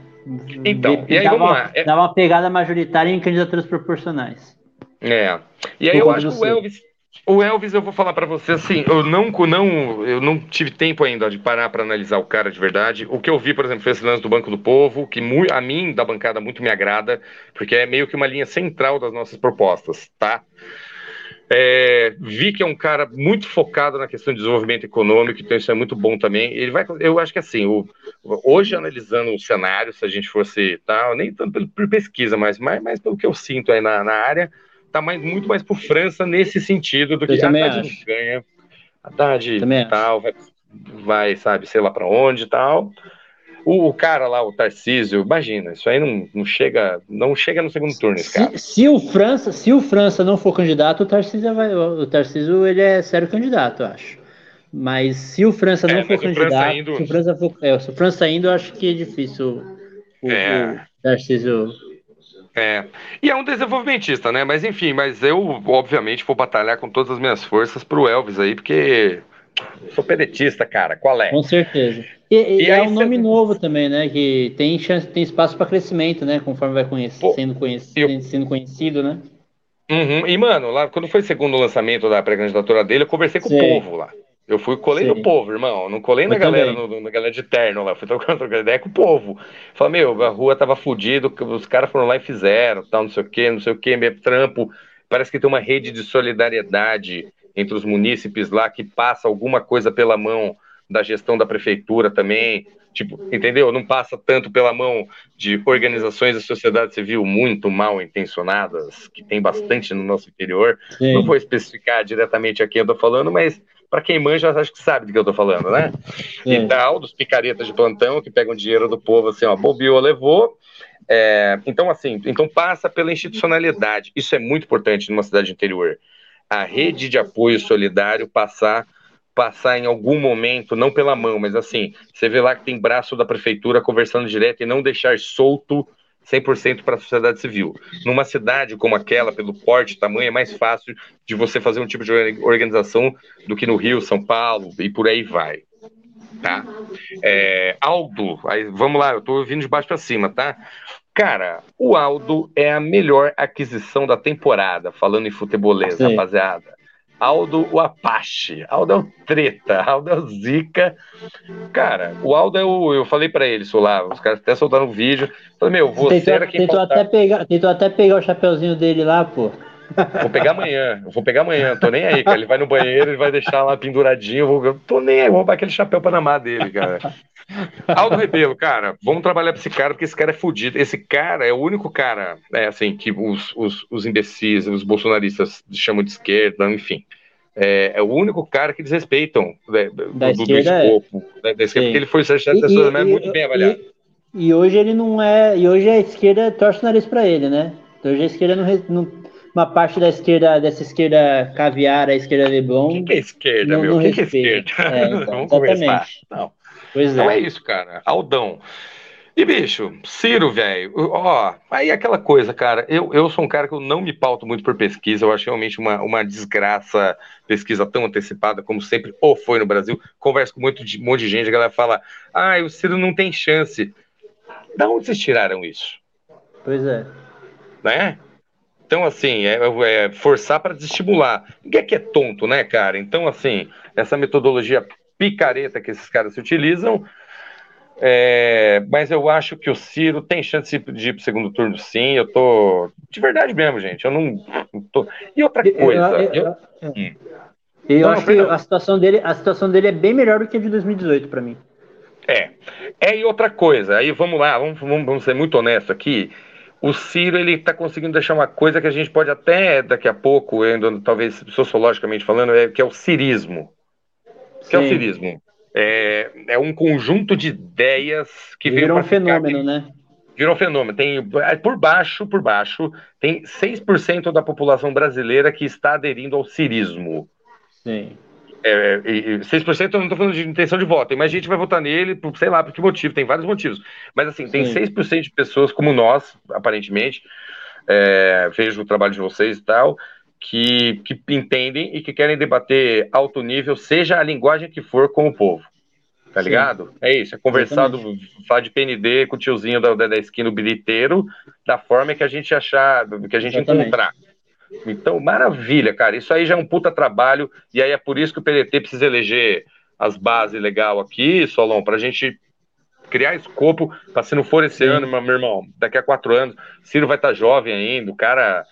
Então, e aí dá vamos lá. Dá uma pegada majoritária em candidaturas proporcionais. É. E aí eu acho que o Elvis, o Elvis, eu vou falar para você assim, eu não, não, eu não tive tempo ainda de parar para analisar o cara de verdade. O que eu vi, por exemplo, foi esse lance do Banco do Povo, que a mim da bancada muito me agrada, porque é meio que uma linha central das nossas propostas, tá? É, vi que é um cara muito focado na questão de desenvolvimento econômico, então isso é muito bom também. Ele vai, eu acho que assim, o, hoje analisando o cenário, se a gente fosse tal, nem tanto por pesquisa, mas mais pelo que eu sinto aí na, na área, tá mais, muito mais por França nesse sentido do que a Haddad não ganha, a Haddad tal, vai, vai, sabe, sei lá para onde e tal. O, o, cara lá, o Tarcísio, imagina, isso aí não, não chega, não chega no segundo turno, esse cara. Se, se, o França, se o França não for candidato, o Tarcísio vai, o Tarcísio ele é sério candidato, eu acho. Mas se o França não é, for candidato, indo... se o França for, é, se o França indo, eu acho que é difícil o, é. o Tarcísio é. E é um desenvolvimentista, né? Mas enfim, mas eu, obviamente, vou batalhar com todas as minhas forças pro Elvis aí, porque sou pedetista, cara. Qual é? Com certeza. E, e, e é um nome novo também, né? Que tem chance, tem espaço para crescimento, né? Conforme vai conhecer, Pô, sendo, conhecido, eu... sendo conhecido, né? Uhum. E, mano, lá quando foi o segundo lançamento da pré-candidatura dele, eu conversei com Sim. o povo lá. Eu fui, colei Sim. no povo, irmão. Não colei na galera, no, na galera de terno lá. Fui trocando, trocando ideia com o povo. Falei, meu, a rua tava fodida, os caras foram lá e fizeram, tal, não sei o quê, não sei o quê, meu trampo. Parece que tem uma rede de solidariedade entre os munícipes lá que passa alguma coisa pela mão da gestão da prefeitura também, tipo, entendeu? Não passa tanto pela mão de organizações da sociedade civil muito mal intencionadas, que tem bastante no nosso interior. Sim. Não vou especificar diretamente a quem eu tô falando, mas para quem manja, acho que sabe do que eu tô falando, né? Sim. E tal, dos picaretas de plantão que pegam dinheiro do povo assim, ó, bobeou, levou. É, então, assim, então passa pela institucionalidade. Isso é muito importante numa cidade interior a rede de apoio solidário passar passar em algum momento, não pela mão, mas assim, você vê lá que tem braço da prefeitura conversando direto e não deixar solto 100% para a sociedade civil. Numa cidade como aquela, pelo porte, tamanho, é mais fácil de você fazer um tipo de organização do que no Rio, São Paulo e por aí vai. Tá? É, Aldo, aí, vamos lá, eu estou vindo de baixo para cima, tá? Cara, o Aldo é a melhor aquisição da temporada, falando em futebolês, Sim. rapaziada. Aldo o Apache, Aldo é o Treta, (laughs) Aldo é o Zica. Cara, o Aldo é o. Eu falei para eles lá, os caras até soltaram o vídeo. Falei, meu, você tentou, era quem tentou até pegar Tentou até pegar o chapeuzinho dele lá, pô. Vou pegar amanhã, vou pegar amanhã, tô nem aí, cara. Ele vai no banheiro, ele vai deixar lá penduradinho, eu vou, tô nem aí, vou roubar aquele chapéu Panamá dele, cara. (laughs) Aldo Rebelo, cara, vamos trabalhar pra esse cara, porque esse cara é fodido. Esse cara é o único cara, é assim, que os, os, os imbecis, os bolsonaristas chamam de esquerda, enfim. É, é, o único cara que eles respeitam né, do, do, do, é. escopo é. da esquerda, porque ele foi é muito bem avaliado. E, e, hoje ele não é. E hoje a esquerda torce o nariz para ele, né? Hoje a esquerda não, não, uma parte da esquerda, dessa esquerda caviar, a esquerda Leblon. O que, é esquerda, não, meu? O que, que, é esquerda? É, (laughs) então, Vamos exatamente. conversar. Não. Pois então é. é isso, cara. Aldão. E, bicho, Ciro, velho, ó, aí aquela coisa, cara, eu, eu sou um cara que eu não me pauto muito por pesquisa, eu acho realmente uma, uma desgraça pesquisa tão antecipada como sempre ou foi no Brasil. Converso com muito, um monte de gente, a galera fala, ah, o Ciro não tem chance. Da onde vocês tiraram isso? Pois é. Né? Então, assim, é, é forçar para desestimular. Ninguém aqui é tonto, né, cara? Então, assim, essa metodologia picareta que esses caras se utilizam. É, mas eu acho que o Ciro tem chance de ir para o segundo turno, sim. Eu tô. De verdade mesmo, gente. Eu não. Tô... E outra coisa. Eu, eu, eu, hum. eu acho que a situação, dele, a situação dele é bem melhor do que a de 2018 para mim. É. É, e outra coisa. Aí vamos lá, vamos, vamos, vamos ser muito honestos aqui. O Ciro ele está conseguindo deixar uma coisa que a gente pode até daqui a pouco, ainda, talvez sociologicamente falando, é, que é o cirismo que é o cirismo? É, é um conjunto de ideias que veio um fenômeno, né? Virou fenômeno. Tem, é, por baixo, por baixo, tem 6% da população brasileira que está aderindo ao cirismo. Sim. É, e, 6% eu não estou falando de intenção de voto, tem mais gente vai votar nele, por, sei lá por que motivo, tem vários motivos. Mas assim, tem Sim. 6% de pessoas como nós, aparentemente, é, vejo o trabalho de vocês e tal, que, que entendem e que querem debater alto nível, seja a linguagem que for, com o povo. Tá Sim. ligado? É isso, é conversado, falar de PND com o tiozinho da, da esquina, o bilheteiro, da forma que a gente achar, que a gente Exatamente. encontrar. Então, maravilha, cara. Isso aí já é um puta trabalho, e aí é por isso que o PDT precisa eleger as bases legal aqui, Solon, para a gente criar escopo para se não for esse Sim. ano, meu irmão, daqui a quatro anos, Ciro vai estar tá jovem ainda, o cara.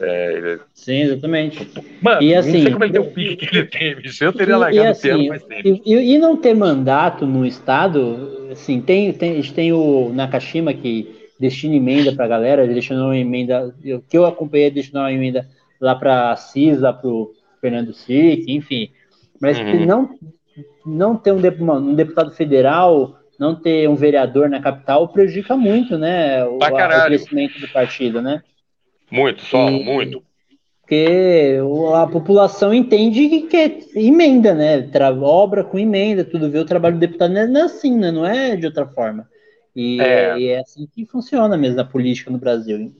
É... Sim, exatamente. Mano, e, assim, não sei como é que tem o pique que ele tem, bicho. Eu teria largado assim, o piano faz tempo. E, e, não ter mandato no Estado, assim, tem, tem, a gente tem o Nakashima que destina emenda para a galera, ele destinou uma emenda, o que eu acompanhei, destinou uma emenda lá para a CIS, lá para o Fernando Sic, enfim. Mas uhum. não, não ter um, um, deputado federal, não ter um vereador na capital prejudica muito, né? O, o crescimento do partido, né? Muito, só, e, muito. Porque a população entende que é emenda, né? Tra obra com emenda, tudo vê o trabalho do deputado não é assim, né? Não é de outra forma. E é. e é, assim que funciona mesmo a política no Brasil.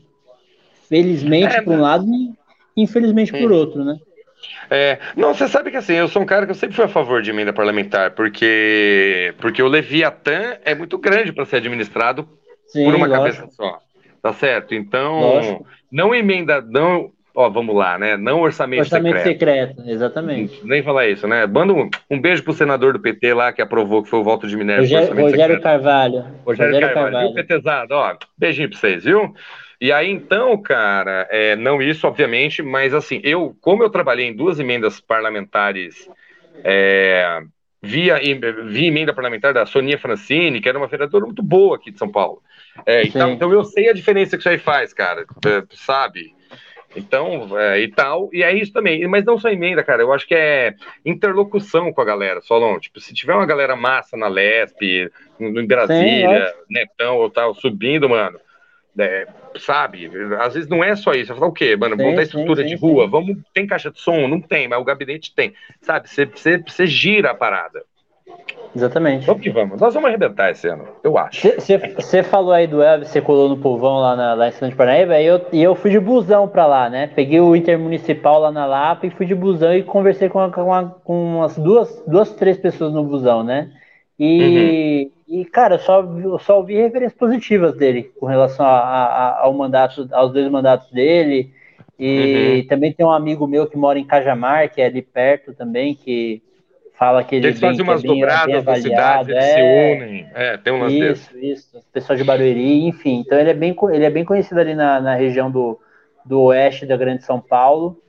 Felizmente é, por um lado e infelizmente por outro, né? É, não, você sabe que assim, eu sou um cara que eu sempre fui a favor de emenda parlamentar, porque porque o Leviatã é muito grande para ser administrado Sim, por uma lógico. cabeça só. Tá certo? Então, lógico. Não emenda, não ó, vamos lá, né? Não orçamento, orçamento secreto. secreto. exatamente. Nem falar isso, né? Manda um, um beijo pro senador do PT lá que aprovou que foi o voto de Minério. Rogério, Rogério Carvalho. Rogério, Rogério Carvalho, Carvalho. Viu, PTzado? Ó, beijinho pra vocês, viu? E aí, então, cara, é, não isso, obviamente, mas assim, eu, como eu trabalhei em duas emendas parlamentares, é, via, via emenda parlamentar da Sonia Francini, que era uma vereadora muito boa aqui de São Paulo. É, então, então, eu sei a diferença que isso aí faz, cara, é, sabe? Então, é, e tal, e é isso também. Mas não só emenda, cara, eu acho que é interlocução com a galera, Solon. Tipo, se tiver uma galera massa na Lesp, em Brasília, Sim, Netão ou tal, subindo, mano, é, sabe? Às vezes não é só isso. Você fala o quê, mano? Montar estrutura sim, de rua, sim. vamos. Tem caixa de som? Não tem, mas o gabinete tem. Sabe? Você gira a parada. Exatamente. Vamos que vamos. Nós vamos arrebentar esse ano, eu acho. Você falou aí do Elvis, você colou no povão lá, na, lá em Santa Paraíba, e eu, e eu fui de busão pra lá, né? Peguei o Intermunicipal lá na Lapa e fui de busão e conversei com, com, com umas duas, duas, três pessoas no busão, né? E, uhum. e cara, só, só ouvi referências positivas dele com relação a, a, ao mandato, aos dois mandatos dele. E uhum. também tem um amigo meu que mora em Cajamar, que é ali perto também, que fala que ele eles fazem umas é bem, dobradas da cidade, eles é, se unem. É, tem umas Isso, isso. Pessoal de Barueri, enfim. Então ele é bem, ele é bem conhecido ali na, na região do, do oeste da Grande São Paulo.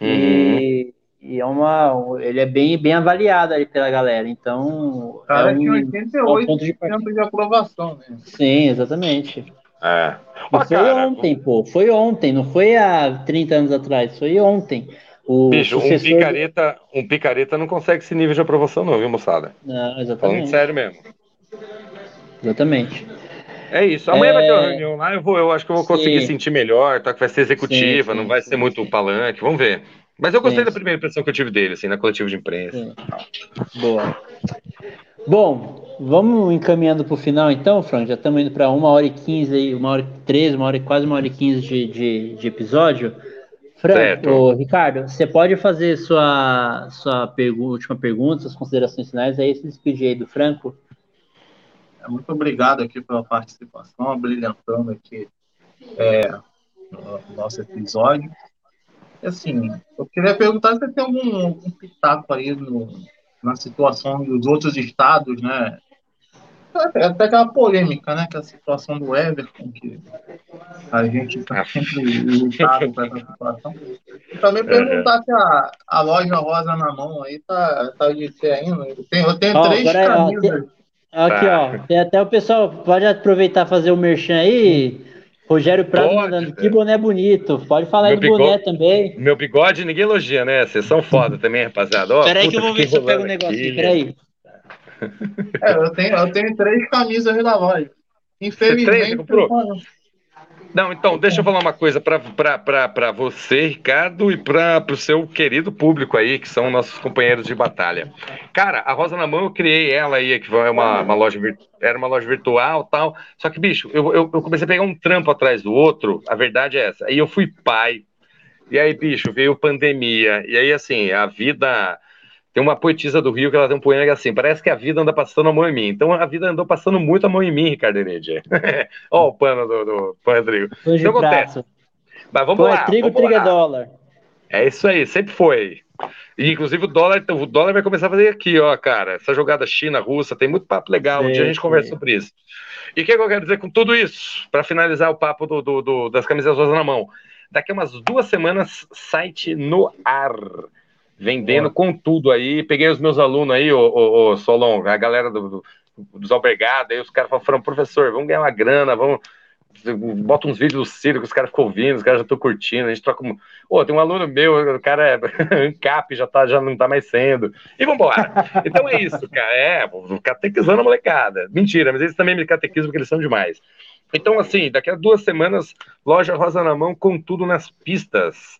Uhum. E, e, é uma, ele é bem, bem avaliado aí pela galera. Então. Cara, é um, 88% é um de, de aprovação, né? Sim, exatamente. É. foi cara, ontem, pô. Foi ontem, não foi há 30 anos atrás, foi ontem. O Bicho, sucessor... um, picareta, um picareta não consegue esse nível de aprovação, não, viu, moçada? Não, exatamente. Falando sério mesmo. Exatamente. É isso. Amanhã é... vai ter uma reunião lá, eu, vou, eu acho que eu vou conseguir Sim. sentir melhor, tá? Que vai ser executiva, sim, sim, não vai ser muito palanque, vamos ver. Mas eu gostei da primeira impressão que eu tive dele, assim, na coletiva de imprensa. Boa. Bom, vamos encaminhando para o final então, Frank. Já estamos indo para uma hora e quinze, uma hora e treze, uma hora quase uma hora e quinze de, de, de episódio. Franco, Ricardo, você pode fazer sua, sua pergu última pergunta, suas considerações finais, aí se despedir aí do Franco. É, muito obrigado aqui pela participação, brilhantando aqui é, no nosso episódio. Assim, eu queria perguntar se tem algum, algum pitaco aí no, na situação dos outros estados, né? É até aquela polêmica, né? Que a situação do Everton, que a gente está sempre lutado com essa situação. E também perguntar se a, a loja rosa na mão aí tá, tá de ser ainda. Eu tenho, eu tenho ó, três agora, camisas. Ó, aqui, ó. Tem até o pessoal, pode aproveitar fazer o merchan aí. Rogério Prado mandando, que boné bonito. Pode falar meu aí do bigode, boné também. Meu bigode ninguém elogia, né? Vocês são foda também, rapaziada. Peraí que eu vou ver se eu pego um negócio aqui. Peraí. (laughs) É, eu tenho, eu tenho três camisas da loja. Infelizmente. comprou? Não, então, deixa eu falar uma coisa para você, Ricardo, e para o seu querido público aí, que são nossos companheiros de batalha. Cara, a Rosa na Mão, eu criei ela aí, que é uma, uma loja, era uma loja virtual tal. Só que, bicho, eu, eu, eu comecei a pegar um trampo atrás do outro, a verdade é essa. Aí eu fui pai, e aí, bicho, veio pandemia, e aí, assim, a vida tem uma poetisa do Rio que ela tem um poema que é assim: parece que a vida anda passando a mão em mim. Então a vida andou passando muito a mão em mim, Ricardo Heredia. (laughs) Ó, o pano do, do pano Rodrigo. Então acontece. Mas vamos Pô, lá. É trigo, trigo é dólar. É isso aí, sempre foi. E, inclusive o dólar, o dólar vai começar a fazer aqui, ó, cara. Essa jogada China-Russa, tem muito papo legal. Um dia a gente conversa sobre isso. E o que, que, eu quero dizer com tudo isso? Para finalizar o papo do, do, do, das camisas rosas na mão. Daqui a umas duas semanas, site no ar vendendo com tudo aí. Peguei os meus alunos aí, o, o, o Solon, a galera do, do, dos albergados, aí os caras falaram, professor, vamos ganhar uma grana, vamos. Bota uns vídeos do Ciro que os caras ficam ouvindo, os caras já estão curtindo, a gente troca. Ô, tem um aluno meu, o cara é (laughs) ANCAP, já, tá, já não tá mais sendo. E vambora. (laughs) Então é isso, cara. É, catequizando a molecada. Mentira, mas eles também me catequizam porque eles são demais. Então, assim, daqui a duas semanas, loja Rosa na Mão com tudo nas pistas.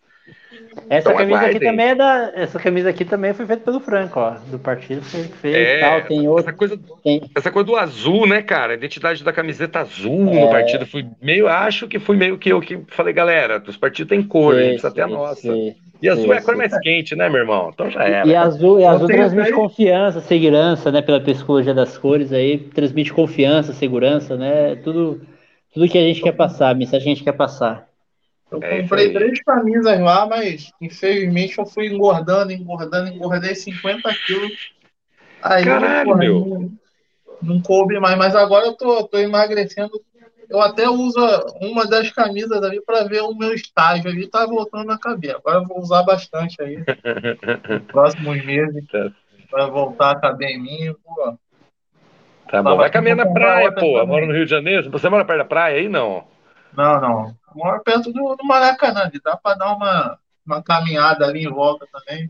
Essa então, camisa aqui também é da. Essa camisa aqui também foi feita pelo Franco, ó. Do partido que fez é, tal. Tem outro. Essa coisa, tem... essa coisa do azul, né, cara? A identidade da camiseta azul é... no partido foi meio. Acho que foi meio que eu que falei, galera, os partidos têm cor, sim, a gente precisa ter a nossa. Sim, e azul sim, é a cor mais quente, né, meu irmão? Então já era. E azul, e azul transmite confiança, segurança, né? Pela psicologia das cores aí, transmite confiança, segurança, né? Tudo, tudo que a gente quer passar, a mensagem que a gente quer passar. Eu é comprei três camisas lá, mas infelizmente eu fui engordando, engordando, engordei 50 quilos. Aí Caralho, meu. Não, não coube mais, mas agora eu tô, tô emagrecendo. Eu até uso uma das camisas ali para ver o meu estágio ali, tá voltando a caber. Agora eu vou usar bastante aí. nos (laughs) próximos meses. Tá. Vai voltar a caber em mim. Pô. Tá bom. Vai caminhar na praia, pô. Mora no Rio de Janeiro. Você mora perto da praia aí, não? Não, não. Moro perto do, do Maracanã, dá para dar uma, uma caminhada ali em volta também.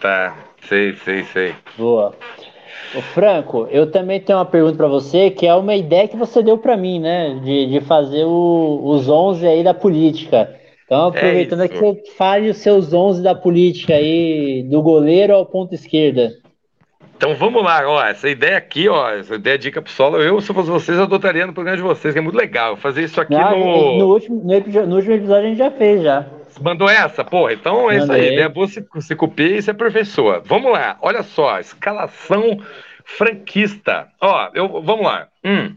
Tá, sei, sei, sei. Boa. Ô Franco, eu também tenho uma pergunta para você, que é uma ideia que você deu para mim, né? De, de fazer o, os 11 aí da política. Então, aproveitando é que você fale os seus 11 da política aí, do goleiro ao ponto esquerda. Então vamos lá, ó, essa ideia aqui, ó, essa ideia dica pro solo, eu, se fosse vocês, adotaria no programa de vocês, que é muito legal. Fazer isso aqui Não, no... No último, no, episódio, no último episódio a gente já fez, já. Mandou essa? Porra, então é isso aí. Ideia boa se, se copia e se aperfeiçoa. Vamos lá, olha só, escalação franquista. Ó, eu, vamos lá. Hum,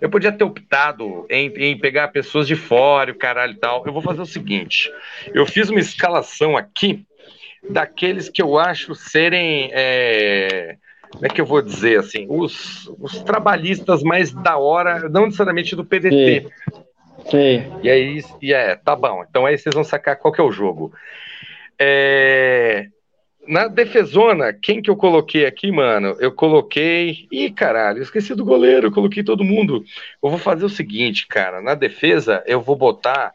eu podia ter optado em, em, pegar pessoas de fora, o caralho e tal. Eu vou fazer o seguinte: eu fiz uma escalação aqui daqueles que eu acho serem. É, como é que eu vou dizer assim? Os, os trabalhistas mais da hora, não necessariamente do PDT. Sim. Sim. E aí, e é, tá bom. Então aí vocês vão sacar qual que é o jogo. É, na defesona, quem que eu coloquei aqui, mano? Eu coloquei. Ih, caralho, esqueci do goleiro, eu coloquei todo mundo. Eu vou fazer o seguinte, cara. Na defesa, eu vou botar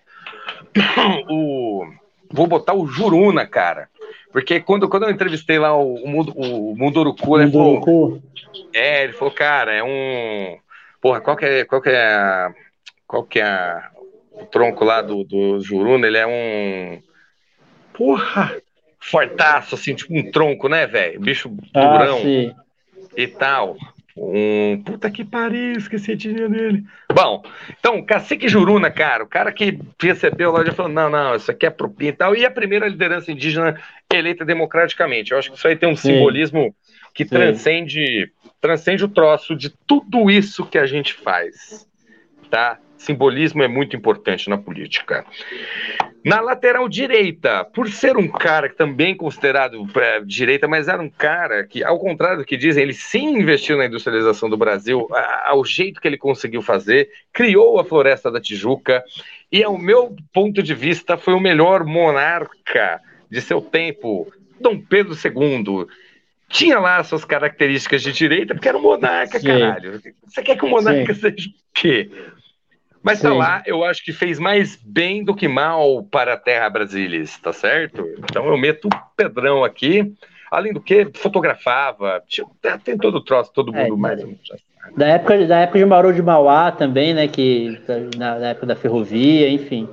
(coughs) o. Vou botar o Juruna, cara. Porque quando, quando eu entrevistei lá o, o, Mundo, o Munduruku, ele falou. É, ele falou, cara, é um. Porra, qual que é, qual que é a, Qual que é a, o tronco lá do, do Juruna? Ele é um. Porra! Fortaço, assim, tipo um tronco, né, velho? Bicho ah, durão sim. e tal. Um. Puta que pariu, esqueci a etnia dele. Bom, então, Cacique Juruna, cara, o cara que recebeu lá já falou: não, não, isso aqui é propina e tal. E a primeira liderança indígena eleita democraticamente. Eu acho que isso aí tem um Sim. simbolismo que transcende, transcende o troço de tudo isso que a gente faz. Tá? Simbolismo é muito importante na política. Na lateral direita, por ser um cara também considerado é, direita, mas era um cara que, ao contrário do que dizem, ele sim investiu na industrialização do Brasil, ao jeito que ele conseguiu fazer, criou a Floresta da Tijuca, e, ao meu ponto de vista, foi o melhor monarca de seu tempo, Dom Pedro II. Tinha lá suas características de direita, porque era um monarca, sim. caralho. Você quer que o monarca sim. seja o quê? Mas tá lá, eu acho que fez mais bem do que mal para a terra brasileira, tá certo? Então eu meto o Pedrão aqui. Além do que, fotografava, tinha, tem todo o troço, todo é, mundo é, mais. Da época, da época de Mauro de Mauá também, né? Que, na, na época da ferrovia, enfim.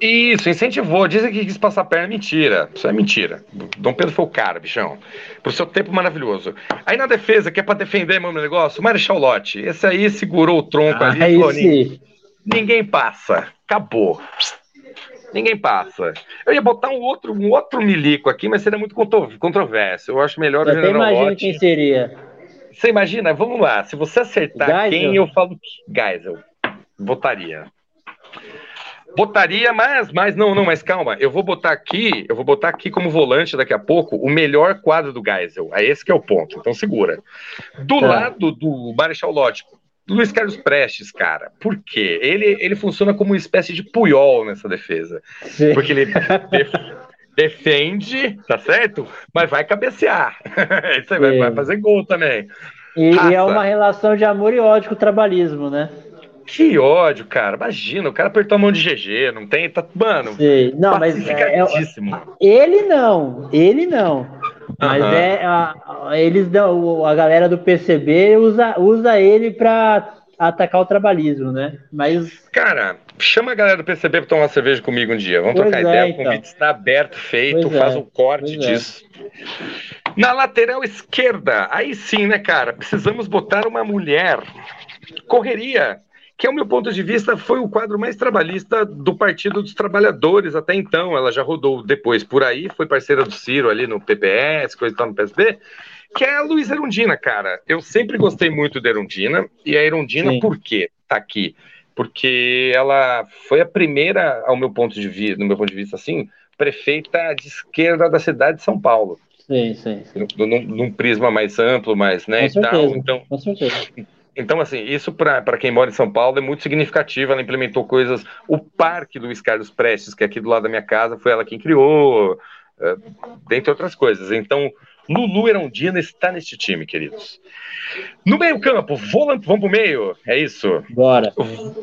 Isso, incentivou. Dizem que quis passar a perna. Mentira. Isso é mentira. Dom Pedro foi o cara, bichão. Pro seu tempo maravilhoso. Aí na defesa, que é pra defender meu negócio, Marechal Lote. Esse aí segurou o tronco ah, ali e falou: ninguém passa. Acabou. Ninguém passa. Eu ia botar um outro, um outro milico aqui, mas seria muito controverso. Eu acho melhor eu o General imagino Lott. quem seria. Você imagina? Vamos lá. Se você acertar Geisel. quem, eu falo Geisel. Votaria. Botaria, mas, mas não, não, mas calma. Eu vou botar aqui, eu vou botar aqui como volante daqui a pouco o melhor quadro do Geisel. É esse que é o ponto. Então segura. Do tá. lado do Marechal Lógico, Luiz Carlos Prestes, cara. Por quê? Ele, ele funciona como uma espécie de puyol nessa defesa. Sim. Porque ele def, defende, tá certo? Mas vai cabecear. (laughs) Isso aí vai, vai, fazer gol também. E, e, é uma relação de amor e ódio com o trabalhismo, né? Que ódio, cara. Imagina, o cara apertou a mão de GG, não tem. Tá, mano, Sim. Não, mas é, é, ele não, ele não. Mas uhum. é a, eles dão, a galera do PCB usa, usa ele para atacar o trabalhismo, né? Mas cara, chama a galera do PCB para tomar uma cerveja comigo um dia. Vamos pois trocar é, ideia. Então. O convite está aberto, feito. Pois faz é. um corte é. disso. Na lateral esquerda, aí sim, né, cara? Precisamos botar uma mulher. Correria que, ao meu ponto de vista, foi o quadro mais trabalhista do Partido dos Trabalhadores até então. Ela já rodou depois por aí, foi parceira do Ciro ali no PPS, coisa e tal no PSB, que é a Luiz Erundina, cara. Eu sempre gostei muito da Erundina, e a Erundina, Sim. por quê? Tá aqui. Porque ela foi a primeira, ao meu ponto de vista, no meu ponto de vista, assim, prefeita de esquerda da cidade de São Paulo. Sim, sim. sim. Num, num prisma mais amplo, mais, né, com certeza, tal. Então, com certeza. (laughs) Então, assim, isso para quem mora em São Paulo é muito significativo. Ela implementou coisas. O Parque Luiz Carlos Prestes, que é aqui do lado da minha casa, foi ela quem criou, uh, dentre outras coisas. Então, Lulu Erondina está neste time, queridos. No meio-campo, volant... vamos pro meio, é isso? Bora.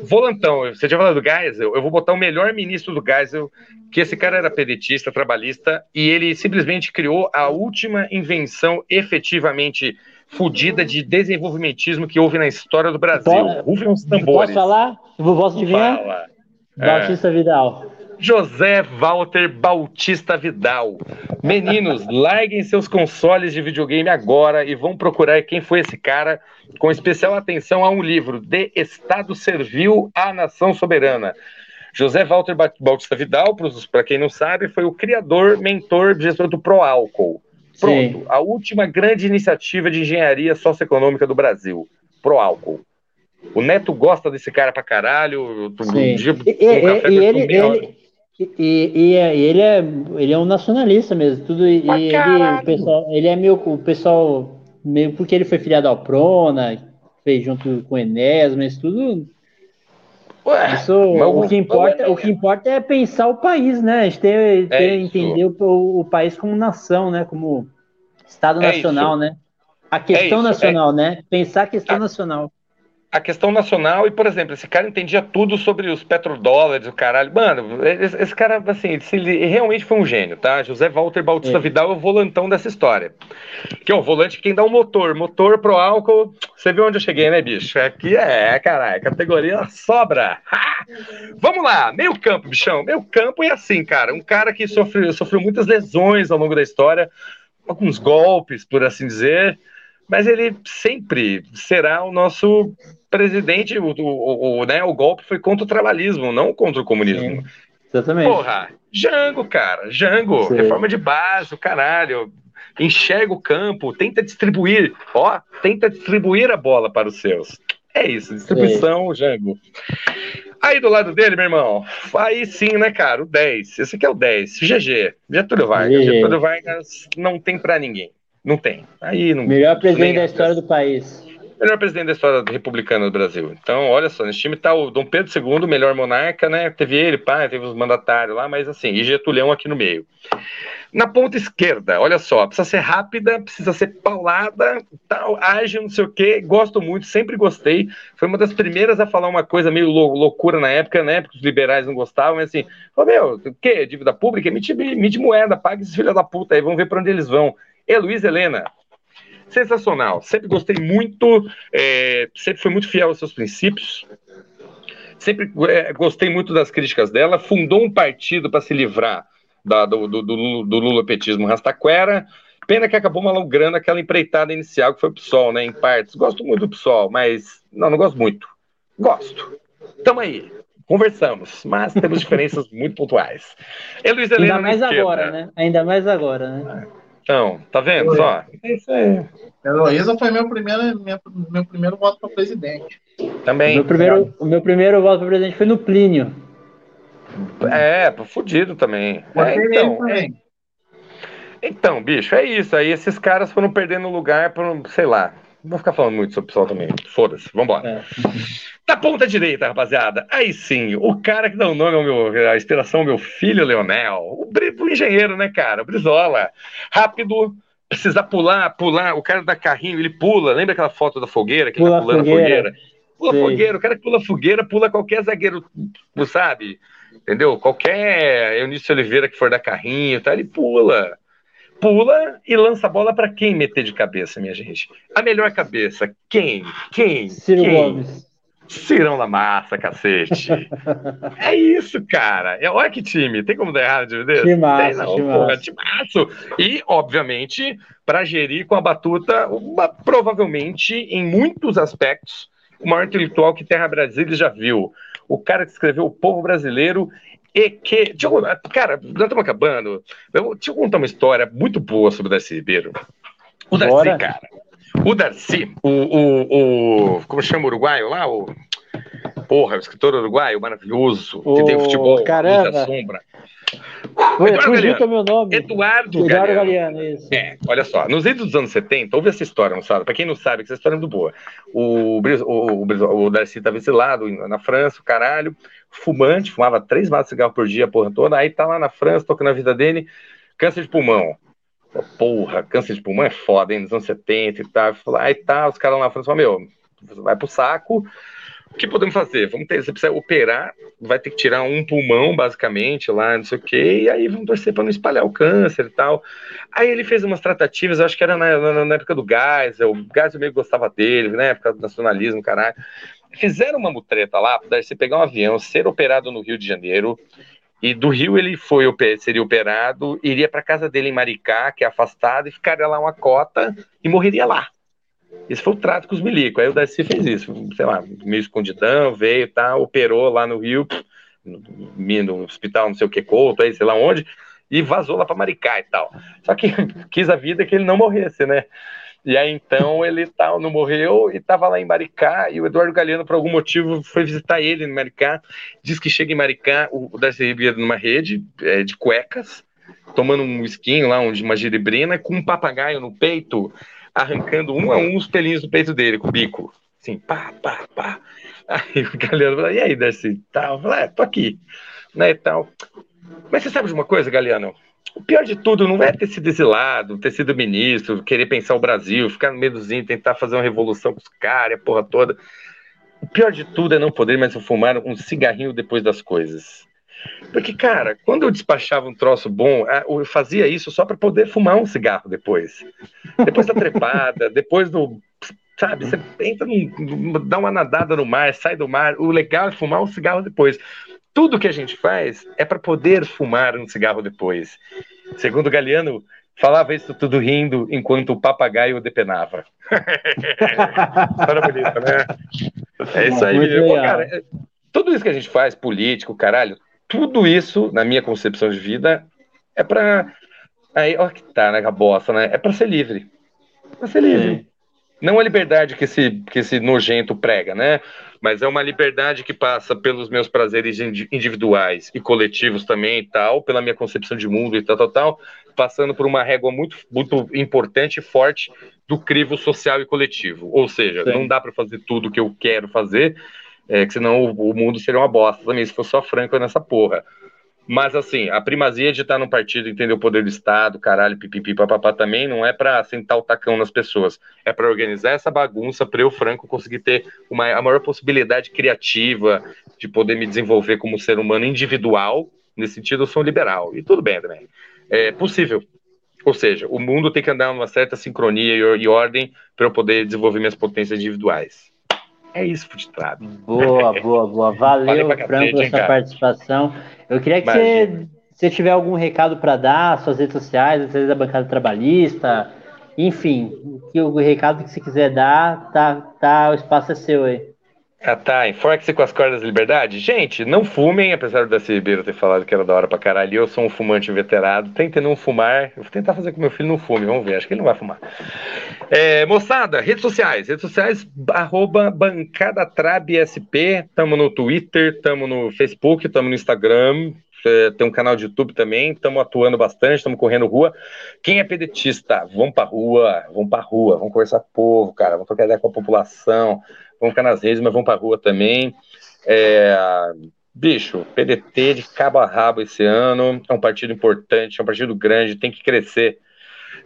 Volantão, você tinha falado do Geisel, eu vou botar o melhor ministro do Geisel, que esse cara era pedetista, trabalhista, e ele simplesmente criou a última invenção efetivamente fodida de desenvolvimentismo que houve na história do Brasil. Rufem os tambores. Posso falar? Eu posso adivinhar? Fala. Bautista é. Vidal. José Walter Bautista Vidal. Meninos, larguem seus consoles de videogame agora e vão procurar quem foi esse cara, com especial atenção a um livro, De Estado Servil à Nação Soberana. José Walter Bautista Vidal, para quem não sabe, foi o criador, mentor, gestor do ProAlcool. Pronto, Sim. a última grande iniciativa de engenharia socioeconômica do Brasil, pro álcool. O Neto gosta desse cara pra caralho. Sim. Dia, e, e, e ele, ele, e, e, ele, é, ele é um nacionalista mesmo. Tudo, e ele, o pessoal, ele é meio. O pessoal. Meio porque ele foi filiado ao Prona, fez junto com o Enéas, mas tudo. Ué, isso, o, que importa, o que importa é pensar o país, né? A gente ter é entender o, o, país como nação, né? Como Estado é nacional, isso. né? A questão é nacional, né? Pensar a questão a, nacional a questão nacional e, por exemplo, esse cara entendia tudo sobre os petrodólares, o caralho. Mano, esse, esse cara, assim, ele realmente foi um gênio, tá? José Walter Bautista é. Vidal é o volantão dessa história. Que é o volante quem dá o um motor. Motor pro álcool. Você viu onde eu cheguei, né, bicho? Aqui é, caralho, categoria sobra. Ha! Vamos lá, meio campo, bichão. Meio campo é assim, cara. Um cara que sofreu, sofreu muitas lesões ao longo da história, alguns golpes, por assim dizer mas ele sempre será o nosso presidente, o, o, o, né, o golpe foi contra o trabalhismo, não contra o comunismo. Sim, exatamente. Porra, Jango, cara, Jango, Sim. reforma de base, o caralho. Enxerga o campo, tenta distribuir, ó, tenta distribuir a bola para os seus. É isso, distribuição, Sim. Jango. Aí do lado dele, meu irmão, aí sim, né, cara, o 10. Esse aqui é o 10, GG, Getúlio Vargas. Getúlio Vargas não tem para ninguém. Não tem. Aí não. Melhor presidente da história do país melhor presidente da história republicana do Brasil. Então, olha só, nesse time tá o Dom Pedro II, melhor monarca, né? Teve ele, pai, teve os mandatários lá, mas assim, e Getulhão aqui no meio. Na ponta esquerda, olha só, precisa ser rápida, precisa ser paulada, tal, ágil, não sei o quê. Gosto muito, sempre gostei. Foi uma das primeiras a falar uma coisa meio loucura na época, né? Porque os liberais não gostavam, mas assim, falou, meu, o quê? Dívida pública? Emite moeda, paga esses filhos da puta aí, vamos ver para onde eles vão. Luiz Helena, sensacional. Sempre gostei muito, é, sempre foi muito fiel aos seus princípios. Sempre é, gostei muito das críticas dela. Fundou um partido para se livrar da, do, do, do, do Lula-petismo Rastaquera. Pena que acabou malogrando aquela empreitada inicial que foi o PSOL, né? Em partes. Gosto muito do PSOL, mas. Não, não gosto muito. Gosto. Tamo aí. Conversamos, mas temos diferenças (laughs) muito pontuais. Luiz Helena Ainda mais agora, né? Ainda mais agora, né? Então, tá vendo? Só. É isso aí. Heloísa foi meu primeiro, meu, meu primeiro voto para presidente. Também. Meu primeiro, o meu primeiro voto para presidente foi no Plínio. É, fudido também. É, então, é, então, bicho, é isso. Aí esses caras foram perdendo lugar por, sei lá. Não vou ficar falando muito sobre o pessoal também. Foda-se, vambora. É. Da ponta direita, rapaziada. Aí sim, o cara que dá o nome ao meu, a inspiração ao meu filho Leonel. O, o engenheiro, né, cara? O Brizola. Rápido, precisa pular, pular. O cara da carrinho, ele pula. Lembra aquela foto da fogueira que pula ele tá pulando fogueira. a fogueira? Pula Sim. fogueira. O cara que pula fogueira, pula qualquer zagueiro, sabe? Entendeu? Qualquer Eunício Oliveira que for da carrinho, tá? Ele pula pula e lança a bola para quem meter de cabeça, minha gente? A melhor cabeça, quem? Quem? Ciro quem? Gomes. Cirão da massa, cacete. (laughs) é isso, cara. É, olha que time. Tem como dar errado de desse? Que massa, Tem, não, porra, massa. E, obviamente, para gerir com a batuta, uma, provavelmente, em muitos aspectos, o maior intelectual que Terra Brasília já viu. O cara que escreveu O Povo Brasileiro e que. Eu, cara, nós estamos acabando. Eu, deixa eu contar uma história muito boa sobre o Darcy Ribeiro. O Darcy, Bora. cara. O Darcy, o, o, o. Como chama o uruguaio lá? O. Porra, o escritor uruguaio maravilhoso, que tem futebol, caramba. muita sombra. Eduardo Galeano. Meu nome. Eduardo, Eduardo Galeano. Galeano isso. É, olha só, nos idos dos anos 70, houve essa história, não sabe? Pra quem não sabe, essa história é muito boa. O, o, o, o Darcy estava exilado na França, o caralho, fumante, fumava três maços de cigarro por dia, porra toda, aí tá lá na França, tocando a vida dele, câncer de pulmão. Porra, câncer de pulmão é foda, hein? Nos anos 70 e tal. Aí tá, os caras lá na França falam, meu, vai pro saco, o que podemos fazer? Vamos ter, você precisa operar, vai ter que tirar um pulmão, basicamente, lá, não sei o quê, e aí vamos torcer para não espalhar o câncer e tal. Aí ele fez umas tratativas, acho que era na, na, na época do Geisel, o Geisel meio gostava dele, na época do nacionalismo, caralho. Fizeram uma mutreta lá, para você pegar um avião, ser operado no Rio de Janeiro, e do Rio ele foi seria operado, iria para casa dele em Maricá, que é afastado, e ficaria lá uma cota e morreria lá. Esse foi o trato com os milicos. Aí o Darcy fez isso, sei lá, meio escondidão, veio, tá, operou lá no Rio, no hospital, não sei o que, Couto, aí, sei lá onde, e vazou lá para Maricá e tal. Só que (laughs) quis a vida que ele não morresse, né? E aí então ele tal, não morreu e estava lá em Maricá e o Eduardo Galeano, por algum motivo, foi visitar ele em Maricá. Diz que chega em Maricá, o Darcy Ribeiro numa rede é, de cuecas, tomando um esquinho lá, uma girebrina, com um papagaio no peito arrancando um a um os pelinhos do peito dele, com o bico. Assim, pá, pá, pá. Aí o Galeano falou, e aí, Darcy? Tal. Eu falei, é, tô aqui. Né, e tal. Mas você sabe de uma coisa, Galeano? O pior de tudo não é ter sido exilado, ter sido ministro, querer pensar o Brasil, ficar no índios, tentar fazer uma revolução com os caras, a porra toda. O pior de tudo é não poder mais fumar um cigarrinho depois das coisas. Porque, cara, quando eu despachava um troço bom, eu fazia isso só para poder fumar um cigarro depois. Depois da trepada, (laughs) depois do. Sabe, você entra, num, dá uma nadada no mar, sai do mar. O legal é fumar um cigarro depois. Tudo que a gente faz é para poder fumar um cigarro depois. Segundo Galeano, falava isso tudo rindo enquanto o papagaio depenava. (laughs) História bonita, né? É isso aí. Pô, cara, é, tudo isso que a gente faz, político, caralho, tudo isso, na minha concepção de vida, é para. Aí, olha que tá, né, a bosta, né? É para ser livre. Para ser livre. Sim. Não a liberdade que esse, que esse nojento prega, né? Mas é uma liberdade que passa pelos meus prazeres individuais e coletivos também e tal, pela minha concepção de mundo e tal, tal, tal, passando por uma régua muito, muito importante e forte do crivo social e coletivo. Ou seja, Sim. não dá para fazer tudo o que eu quero fazer, é, que senão o, o, mundo seria uma bosta também, se fosse só Franco nessa porra. Mas, assim, a primazia de estar no partido, entender o poder do Estado, caralho, pipipi, papapá, também não é para sentar o tacão nas pessoas. É para organizar essa bagunça para eu, Franco, conseguir ter uma, a maior possibilidade criativa de poder me desenvolver como ser humano individual. Nesse sentido, eu sou um liberal. E tudo bem também. É possível. Ou seja, o mundo tem que andar numa certa sincronia e, e ordem para eu poder desenvolver minhas potências individuais. É isso, Futrap. Boa, (laughs) boa, boa. Valeu, Franco, pela sua participação. Eu queria que você, se tiver algum recado para dar, suas redes sociais, às vezes da bancada trabalhista, enfim, que o recado que você quiser dar, tá, tá, o espaço é seu aí. Ah tá, enforque-se com as cordas da liberdade. Gente, não fumem, apesar do Darcy Ribeiro ter falado que era da hora pra caralho. Eu sou um fumante veterado, tentem não fumar. Eu vou tentar fazer com meu filho não fume, vamos ver, acho que ele não vai fumar. É, moçada, redes sociais. Redes sociais, arroba. Tamo no Twitter, tamo no Facebook, tamo no Instagram. É, tem um canal de YouTube também, estamos atuando bastante, estamos correndo rua. Quem é pedetista, vamos pra rua, vamos pra rua, vamos conversar com o povo, cara, vamos trocar ideia com a população, vamos ficar nas redes, mas vamos pra rua também. É, bicho, PDT de cabo a rabo esse ano, é um partido importante, é um partido grande, tem que crescer.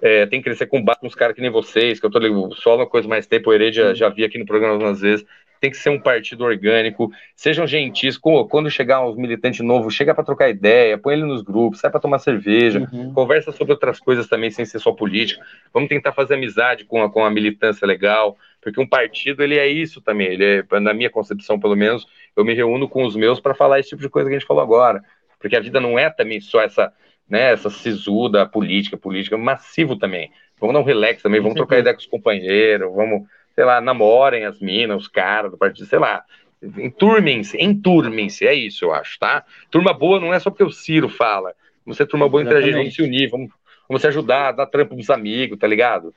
É, tem que crescer com base com uns caras que nem vocês, que eu tô ligado, só uma coisa mais tempo, o Heredia já vi aqui no programa algumas vezes tem que ser um partido orgânico, sejam gentis, quando chegar uns militantes novos, chega para trocar ideia, põe ele nos grupos, sai para tomar cerveja, uhum. conversa sobre outras coisas também, sem ser só política, vamos tentar fazer amizade com a, com a militância legal, porque um partido, ele é isso também, ele é, na minha concepção, pelo menos, eu me reúno com os meus para falar esse tipo de coisa que a gente falou agora, porque a vida não é também só essa, né, essa sisuda política, política, massivo também, vamos dar um relax também, vamos trocar ideia com os companheiros, vamos sei lá, namorem as minas, os caras do partido, sei lá. Enturmem-se, enturmem-se, é isso, eu acho, tá? Turma boa não é só porque o Ciro fala. Vamos ser turma boa entre a gente, vamos se unir, vamos, vamos se ajudar, dar trampo pros amigos, tá ligado?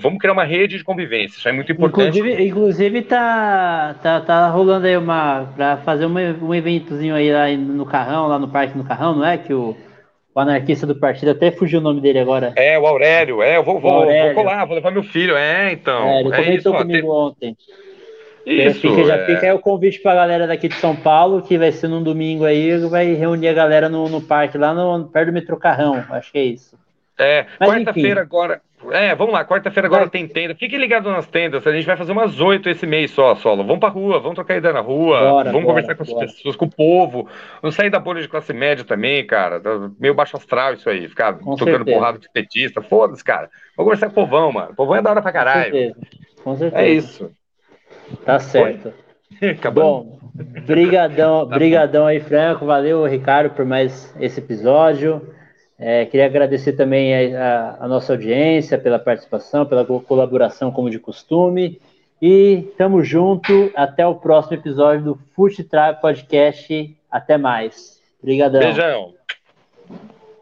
Vamos criar uma rede de convivência, isso é muito importante. Inclusive, inclusive tá, tá, tá rolando aí uma. para fazer um, um eventozinho aí lá no Carrão, lá no Parque no Carrão, não é? Que o o anarquista do partido, até fugiu o nome dele agora. É, o Aurélio, é, eu vou, vou, vou colar, vou levar meu filho, é, então. É, ele é comentou isso, comigo ó, ontem. Isso, fica, já é... fica aí o convite pra galera daqui de São Paulo, que vai ser num domingo aí, vai reunir a galera no, no parque, lá no, perto do metrô Carrão, acho que é isso. É, quarta-feira agora, é, vamos lá, quarta-feira agora tem tenda. Fique ligado nas tendas, a gente vai fazer umas oito esse mês só, solo. Vamos pra rua, vamos trocar ideia na rua, bora, vamos bora, conversar com bora. as pessoas, com o povo. Vamos sair da bolha de classe média também, cara. Tá meio baixo astral isso aí, ficar com tocando certeza. porrada de petista. Foda-se, cara. Vamos conversar com o povão, mano. O povão é da hora pra caralho. Com certeza. Com certeza. É isso. Tá certo. (laughs) Bom, brigadão, brigadão aí, Franco. Valeu, Ricardo, por mais esse episódio. É, queria agradecer também a, a, nossa audiência pela participação, pela colaboração, como de costume. E tamo junto. Até o próximo episódio do Fute Podcast. Até mais. Obrigadão. Beijão.